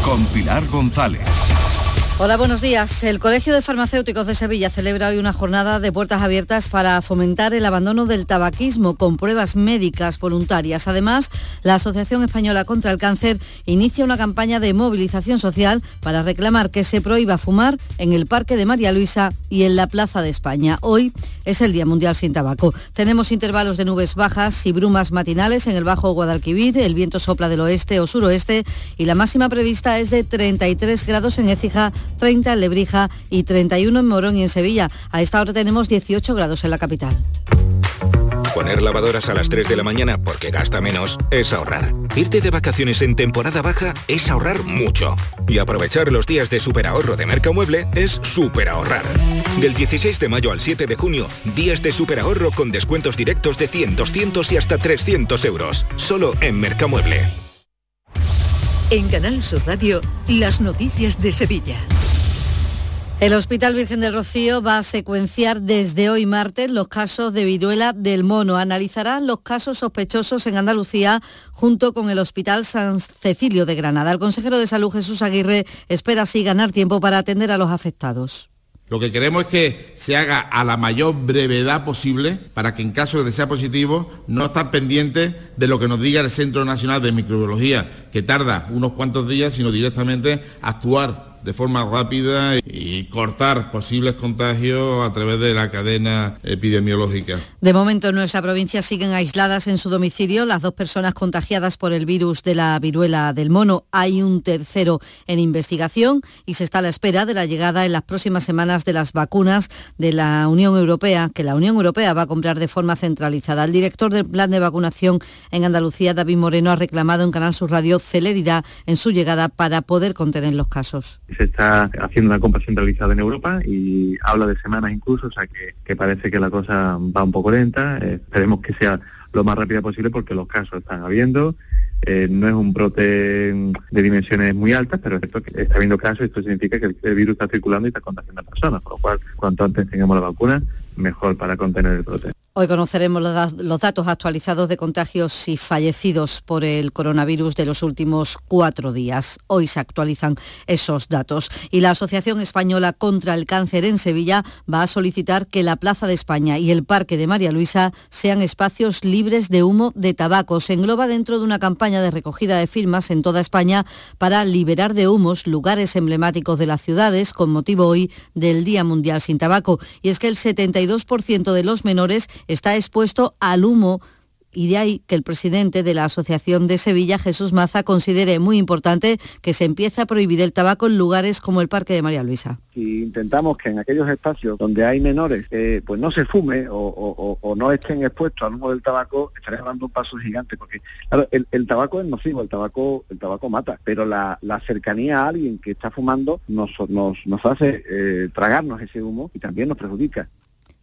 Con Pilar González. Hola, buenos días. El Colegio de Farmacéuticos de Sevilla celebra hoy una jornada de puertas abiertas para fomentar el abandono del tabaquismo con pruebas médicas voluntarias. Además, la Asociación Española contra el Cáncer inicia una campaña de movilización social para reclamar que se prohíba fumar en el Parque de María Luisa y en la Plaza de España. Hoy es el Día Mundial sin Tabaco. Tenemos intervalos de nubes bajas y brumas matinales en el Bajo Guadalquivir, el viento sopla del oeste o suroeste y la máxima prevista es de 33 grados en Écija 30 en Lebrija y 31 en Morón y en Sevilla. A esta hora tenemos 18 grados en la capital. Poner lavadoras a las 3 de la mañana porque gasta menos es ahorrar. Irte de vacaciones en temporada baja es ahorrar mucho. Y aprovechar los días de superahorro de Mercamueble es superahorrar. Del 16 de mayo al 7 de junio, días de superahorro con descuentos directos de 100, 200 y hasta 300 euros. Solo en Mercamueble. En Canal Sur Radio, las noticias de Sevilla. El Hospital Virgen del Rocío va a secuenciar desde hoy martes los casos de viruela del mono. Analizará los casos sospechosos en Andalucía junto con el Hospital San Cecilio de Granada. El consejero de Salud Jesús Aguirre espera así ganar tiempo para atender a los afectados. Lo que queremos es que se haga a la mayor brevedad posible para que en caso de sea positivo no estar pendientes de lo que nos diga el Centro Nacional de Microbiología, que tarda unos cuantos días, sino directamente actuar de forma rápida y cortar posibles contagios a través de la cadena epidemiológica. De momento en nuestra provincia siguen aisladas en su domicilio las dos personas contagiadas por el virus de la viruela del mono. Hay un tercero en investigación y se está a la espera de la llegada en las próximas semanas de las vacunas de la Unión Europea, que la Unión Europea va a comprar de forma centralizada. El director del plan de vacunación en Andalucía, David Moreno, ha reclamado en Canal Sur Radio celeridad en su llegada para poder contener los casos se está haciendo una compra centralizada en Europa y habla de semanas incluso, o sea que, parece que la cosa va un poco lenta. Eh, esperemos que sea lo más rápida posible porque los casos están habiendo. Eh, no es un brote de dimensiones muy altas, pero esto está habiendo casos, esto significa que el, virus está circulando y está contagiando a personas, por lo cual cuanto antes tengamos la vacuna, mejor para contener el brote. Hoy conoceremos los datos actualizados de contagios y fallecidos por el coronavirus de los últimos cuatro días. Hoy se actualizan esos datos. Y la Asociación Española contra el Cáncer en Sevilla va a solicitar que la Plaza de España y el Parque de María Luisa sean espacios libres de humo de tabaco. Se engloba dentro de una campaña de recogida de firmas en toda España para liberar de humos lugares emblemáticos de las ciudades con motivo hoy del Día Mundial sin Tabaco. Y es que el 72% de los menores está expuesto al humo y de ahí que el presidente de la Asociación de Sevilla, Jesús Maza, considere muy importante que se empiece a prohibir el tabaco en lugares como el Parque de María Luisa. Si intentamos que en aquellos espacios donde hay menores eh, pues no se fume o, no estén expuestos al humo del tabaco, estaremos dando un paso gigante, porque claro, el, tabaco es nocivo, el tabaco, el tabaco mata, pero la, cercanía a alguien que está fumando nos hace eh, tragarnos ese humo y también nos perjudica.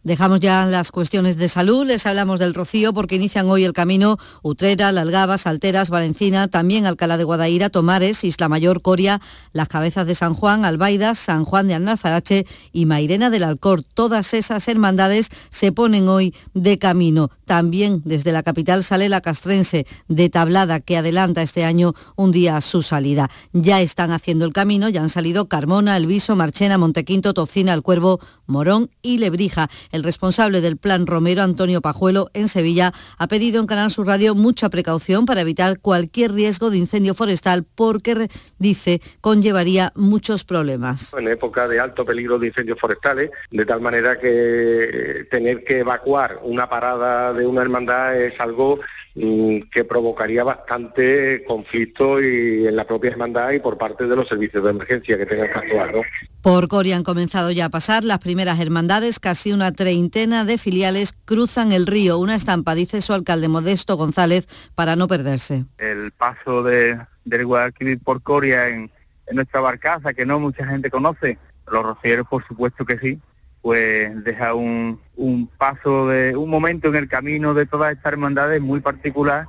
Dejamos ya las cuestiones de salud, les hablamos del rocío porque inician hoy el camino Utrera, Lalgaba, Salteras, Valencina, también Alcalá de Guadaira, Tomares, Isla Mayor, Coria, Las Cabezas de San Juan, Albaidas, San Juan de Alnalfarache y Mairena del Alcor. Todas esas hermandades se ponen hoy de camino. También desde la capital sale la castrense de Tablada que adelanta este año un día su salida. Ya están haciendo el camino, ya han salido Carmona, Elviso, Marchena, Montequinto, Tocina, El Cuervo, Morón y Lebrija. El responsable del Plan Romero, Antonio Pajuelo, en Sevilla, ha pedido en Canal Sur Radio mucha precaución para evitar cualquier riesgo de incendio forestal porque, dice, conllevaría muchos problemas. En época de alto peligro de incendios forestales, de tal manera que tener que evacuar una parada de una hermandad es algo que provocaría bastante conflicto y en la propia hermandad y por parte de los servicios de emergencia que tengan que actuar. Por Coria han comenzado ya a pasar las primeras hermandades, casi una treintena de filiales cruzan el río. Una estampa, dice su alcalde Modesto González, para no perderse. El paso de, del Guadalquivir por Coria en, nuestra barcaza, que no mucha gente conoce, los rocieros por supuesto que sí, pues deja un, un paso de un momento en el camino de todas estas hermandades muy particular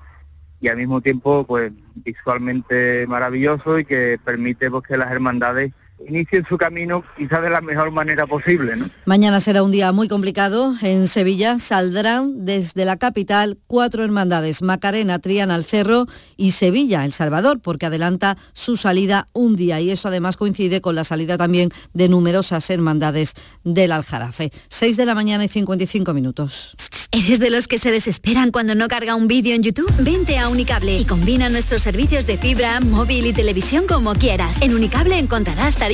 y al mismo tiempo pues visualmente maravilloso y que permite pues, que las hermandades inicien su camino quizás de la mejor manera posible. ¿no? Mañana será un día muy complicado. En Sevilla saldrán desde la capital cuatro hermandades, Macarena, Triana, El Cerro y Sevilla, El Salvador, porque adelanta su salida un día y eso además coincide con la salida también de numerosas hermandades del Aljarafe. 6 de la mañana y 55 minutos. ¿Eres de los que se desesperan cuando no carga un vídeo en YouTube? Vente a Unicable y combina nuestros servicios de fibra, móvil y televisión como quieras. En Unicable encontrarás tarifas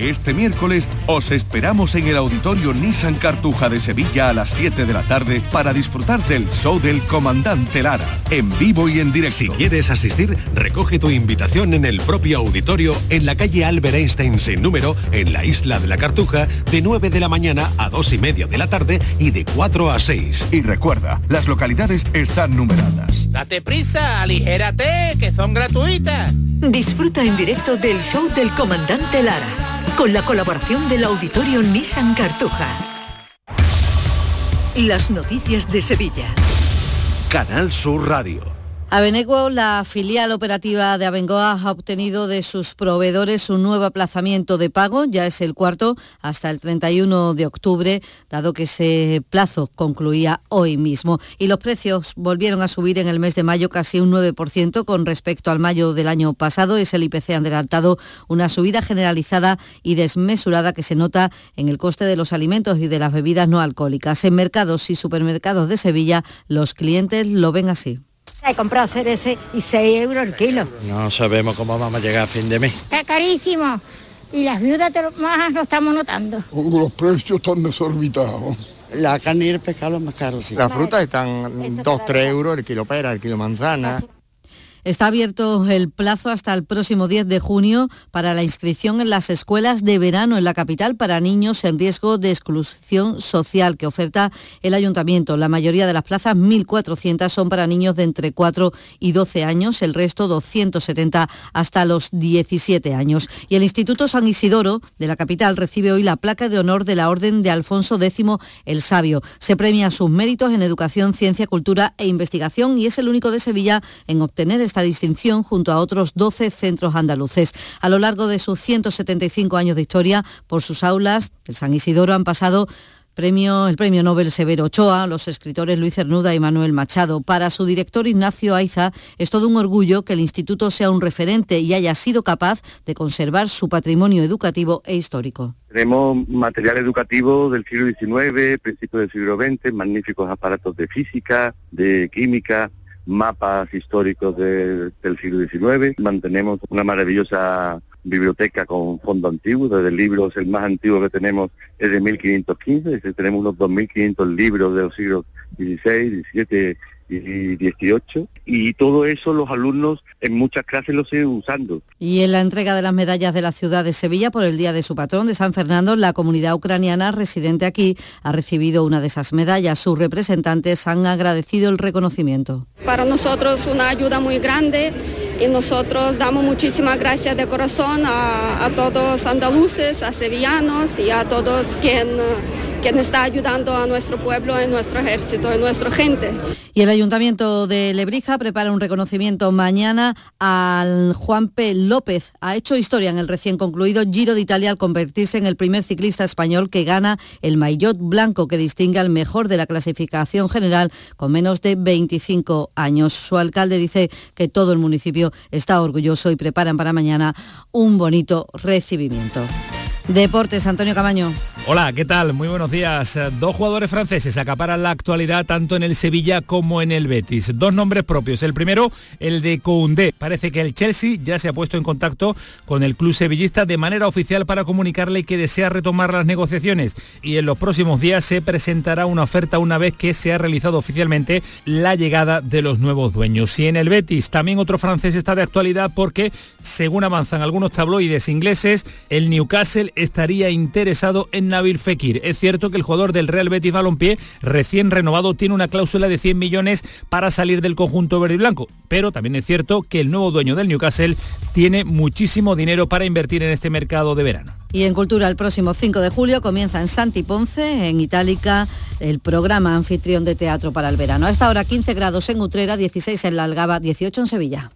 Este miércoles os esperamos en el Auditorio Nissan Cartuja de Sevilla a las 7 de la tarde para disfrutar del show del Comandante Lara, en vivo y en directo. Si quieres asistir, recoge tu invitación en el propio auditorio en la calle Albert Einstein sin número, en la isla de la Cartuja, de 9 de la mañana a 2 y media de la tarde y de 4 a 6. Y recuerda, las localidades están numeradas. Date prisa, aligérate, que son gratuitas. Disfruta en directo del show del Comandante Lara con la colaboración del Auditorio Nissan Cartuja. Las noticias de Sevilla. Canal Sur Radio. Abeneguo, la filial operativa de Abengoa, ha obtenido de sus proveedores un nuevo aplazamiento de pago, ya es el cuarto, hasta el 31 de octubre, dado que ese plazo concluía hoy mismo. Y los precios volvieron a subir en el mes de mayo casi un 9% con respecto al mayo del año pasado. Es el IPC adelantado, una subida generalizada y desmesurada que se nota en el coste de los alimentos y de las bebidas no alcohólicas. En mercados y supermercados de Sevilla, los clientes lo ven así. He comprado cerece y 6 euros el kilo. No sabemos cómo vamos a llegar a fin de mes. Está carísimo. Y las viudas más lo estamos notando. Los precios están desorbitados. La carne y el pescado más caro, sí. Las frutas están 2, 3 euros el kilo pera, el kilo manzana. Está abierto el plazo hasta el próximo 10 de junio para la inscripción en las escuelas de verano en la capital para niños en riesgo de exclusión social que oferta el ayuntamiento. La mayoría de las plazas, 1.400, son para niños de entre 4 y 12 años, el resto 270 hasta los 17 años. Y el Instituto San Isidoro de la capital recibe hoy la placa de honor de la Orden de Alfonso X el Sabio. Se premia sus méritos en educación, ciencia, cultura e investigación y es el único de Sevilla en obtener esta distinción junto a otros 12 centros andaluces. A lo largo de sus 175 años de historia, por sus aulas del San Isidoro han pasado Premio, el premio Nobel Severo Ochoa, los escritores Luis Cernuda y Manuel Machado. Para su director Ignacio Aiza es todo un orgullo que el instituto sea un referente y haya sido capaz de conservar su patrimonio educativo e histórico. Tenemos material educativo del siglo XIX, principios del siglo XX, magníficos aparatos de física, de química, mapas históricos del siglo XIX. Mantenemos una maravillosa biblioteca con fondo antiguo, desde libros, el más antiguo que tenemos es de 1515, tenemos unos 2.500 libros de los siglos XVI, XVII y 18 y todo eso los alumnos en muchas clases lo siguen usando. Y en la entrega de las medallas de la ciudad de Sevilla por el Día de su patrón de San Fernando, la comunidad ucraniana residente aquí ha recibido una de esas medallas. Sus representantes han agradecido el reconocimiento. Para nosotros una ayuda muy grande y nosotros damos muchísimas gracias de corazón a, a todos andaluces, a sevillanos y a todos quienes quien está ayudando a nuestro pueblo, a nuestro ejército, a nuestra gente. Y el Ayuntamiento de Lebrija prepara un reconocimiento mañana al Juan P. López. Ha hecho historia en el recién concluido Giro de Italia al convertirse en el primer ciclista español que gana el maillot blanco que distingue al mejor de la clasificación general con menos de 25 años. Su alcalde dice que todo el municipio está orgulloso y preparan para mañana un bonito recibimiento. Deportes, Antonio Camaño. Hola, ¿qué tal? Muy buenos días. Dos jugadores franceses acaparan la actualidad tanto en el Sevilla como en el Betis. Dos nombres propios. El primero, el de Koundé. Parece que el Chelsea ya se ha puesto en contacto con el club sevillista de manera oficial para comunicarle que desea retomar las negociaciones y en los próximos días se presentará una oferta una vez que se ha realizado oficialmente la llegada de los nuevos dueños. Y en el Betis también otro francés está de actualidad porque, según avanzan algunos tabloides ingleses, el Newcastle estaría interesado en Nabil Fekir. Es cierto que el jugador del Real Betis Balompié, recién renovado, tiene una cláusula de 100 millones para salir del conjunto verde y blanco, pero también es cierto que el nuevo dueño del Newcastle tiene muchísimo dinero para invertir en este mercado de verano. Y en Cultura, el próximo 5 de julio comienza en Santi Ponce, en Itálica, el programa anfitrión de teatro para el verano. A esta hora 15 grados en Utrera, 16 en La Algaba, 18 en Sevilla.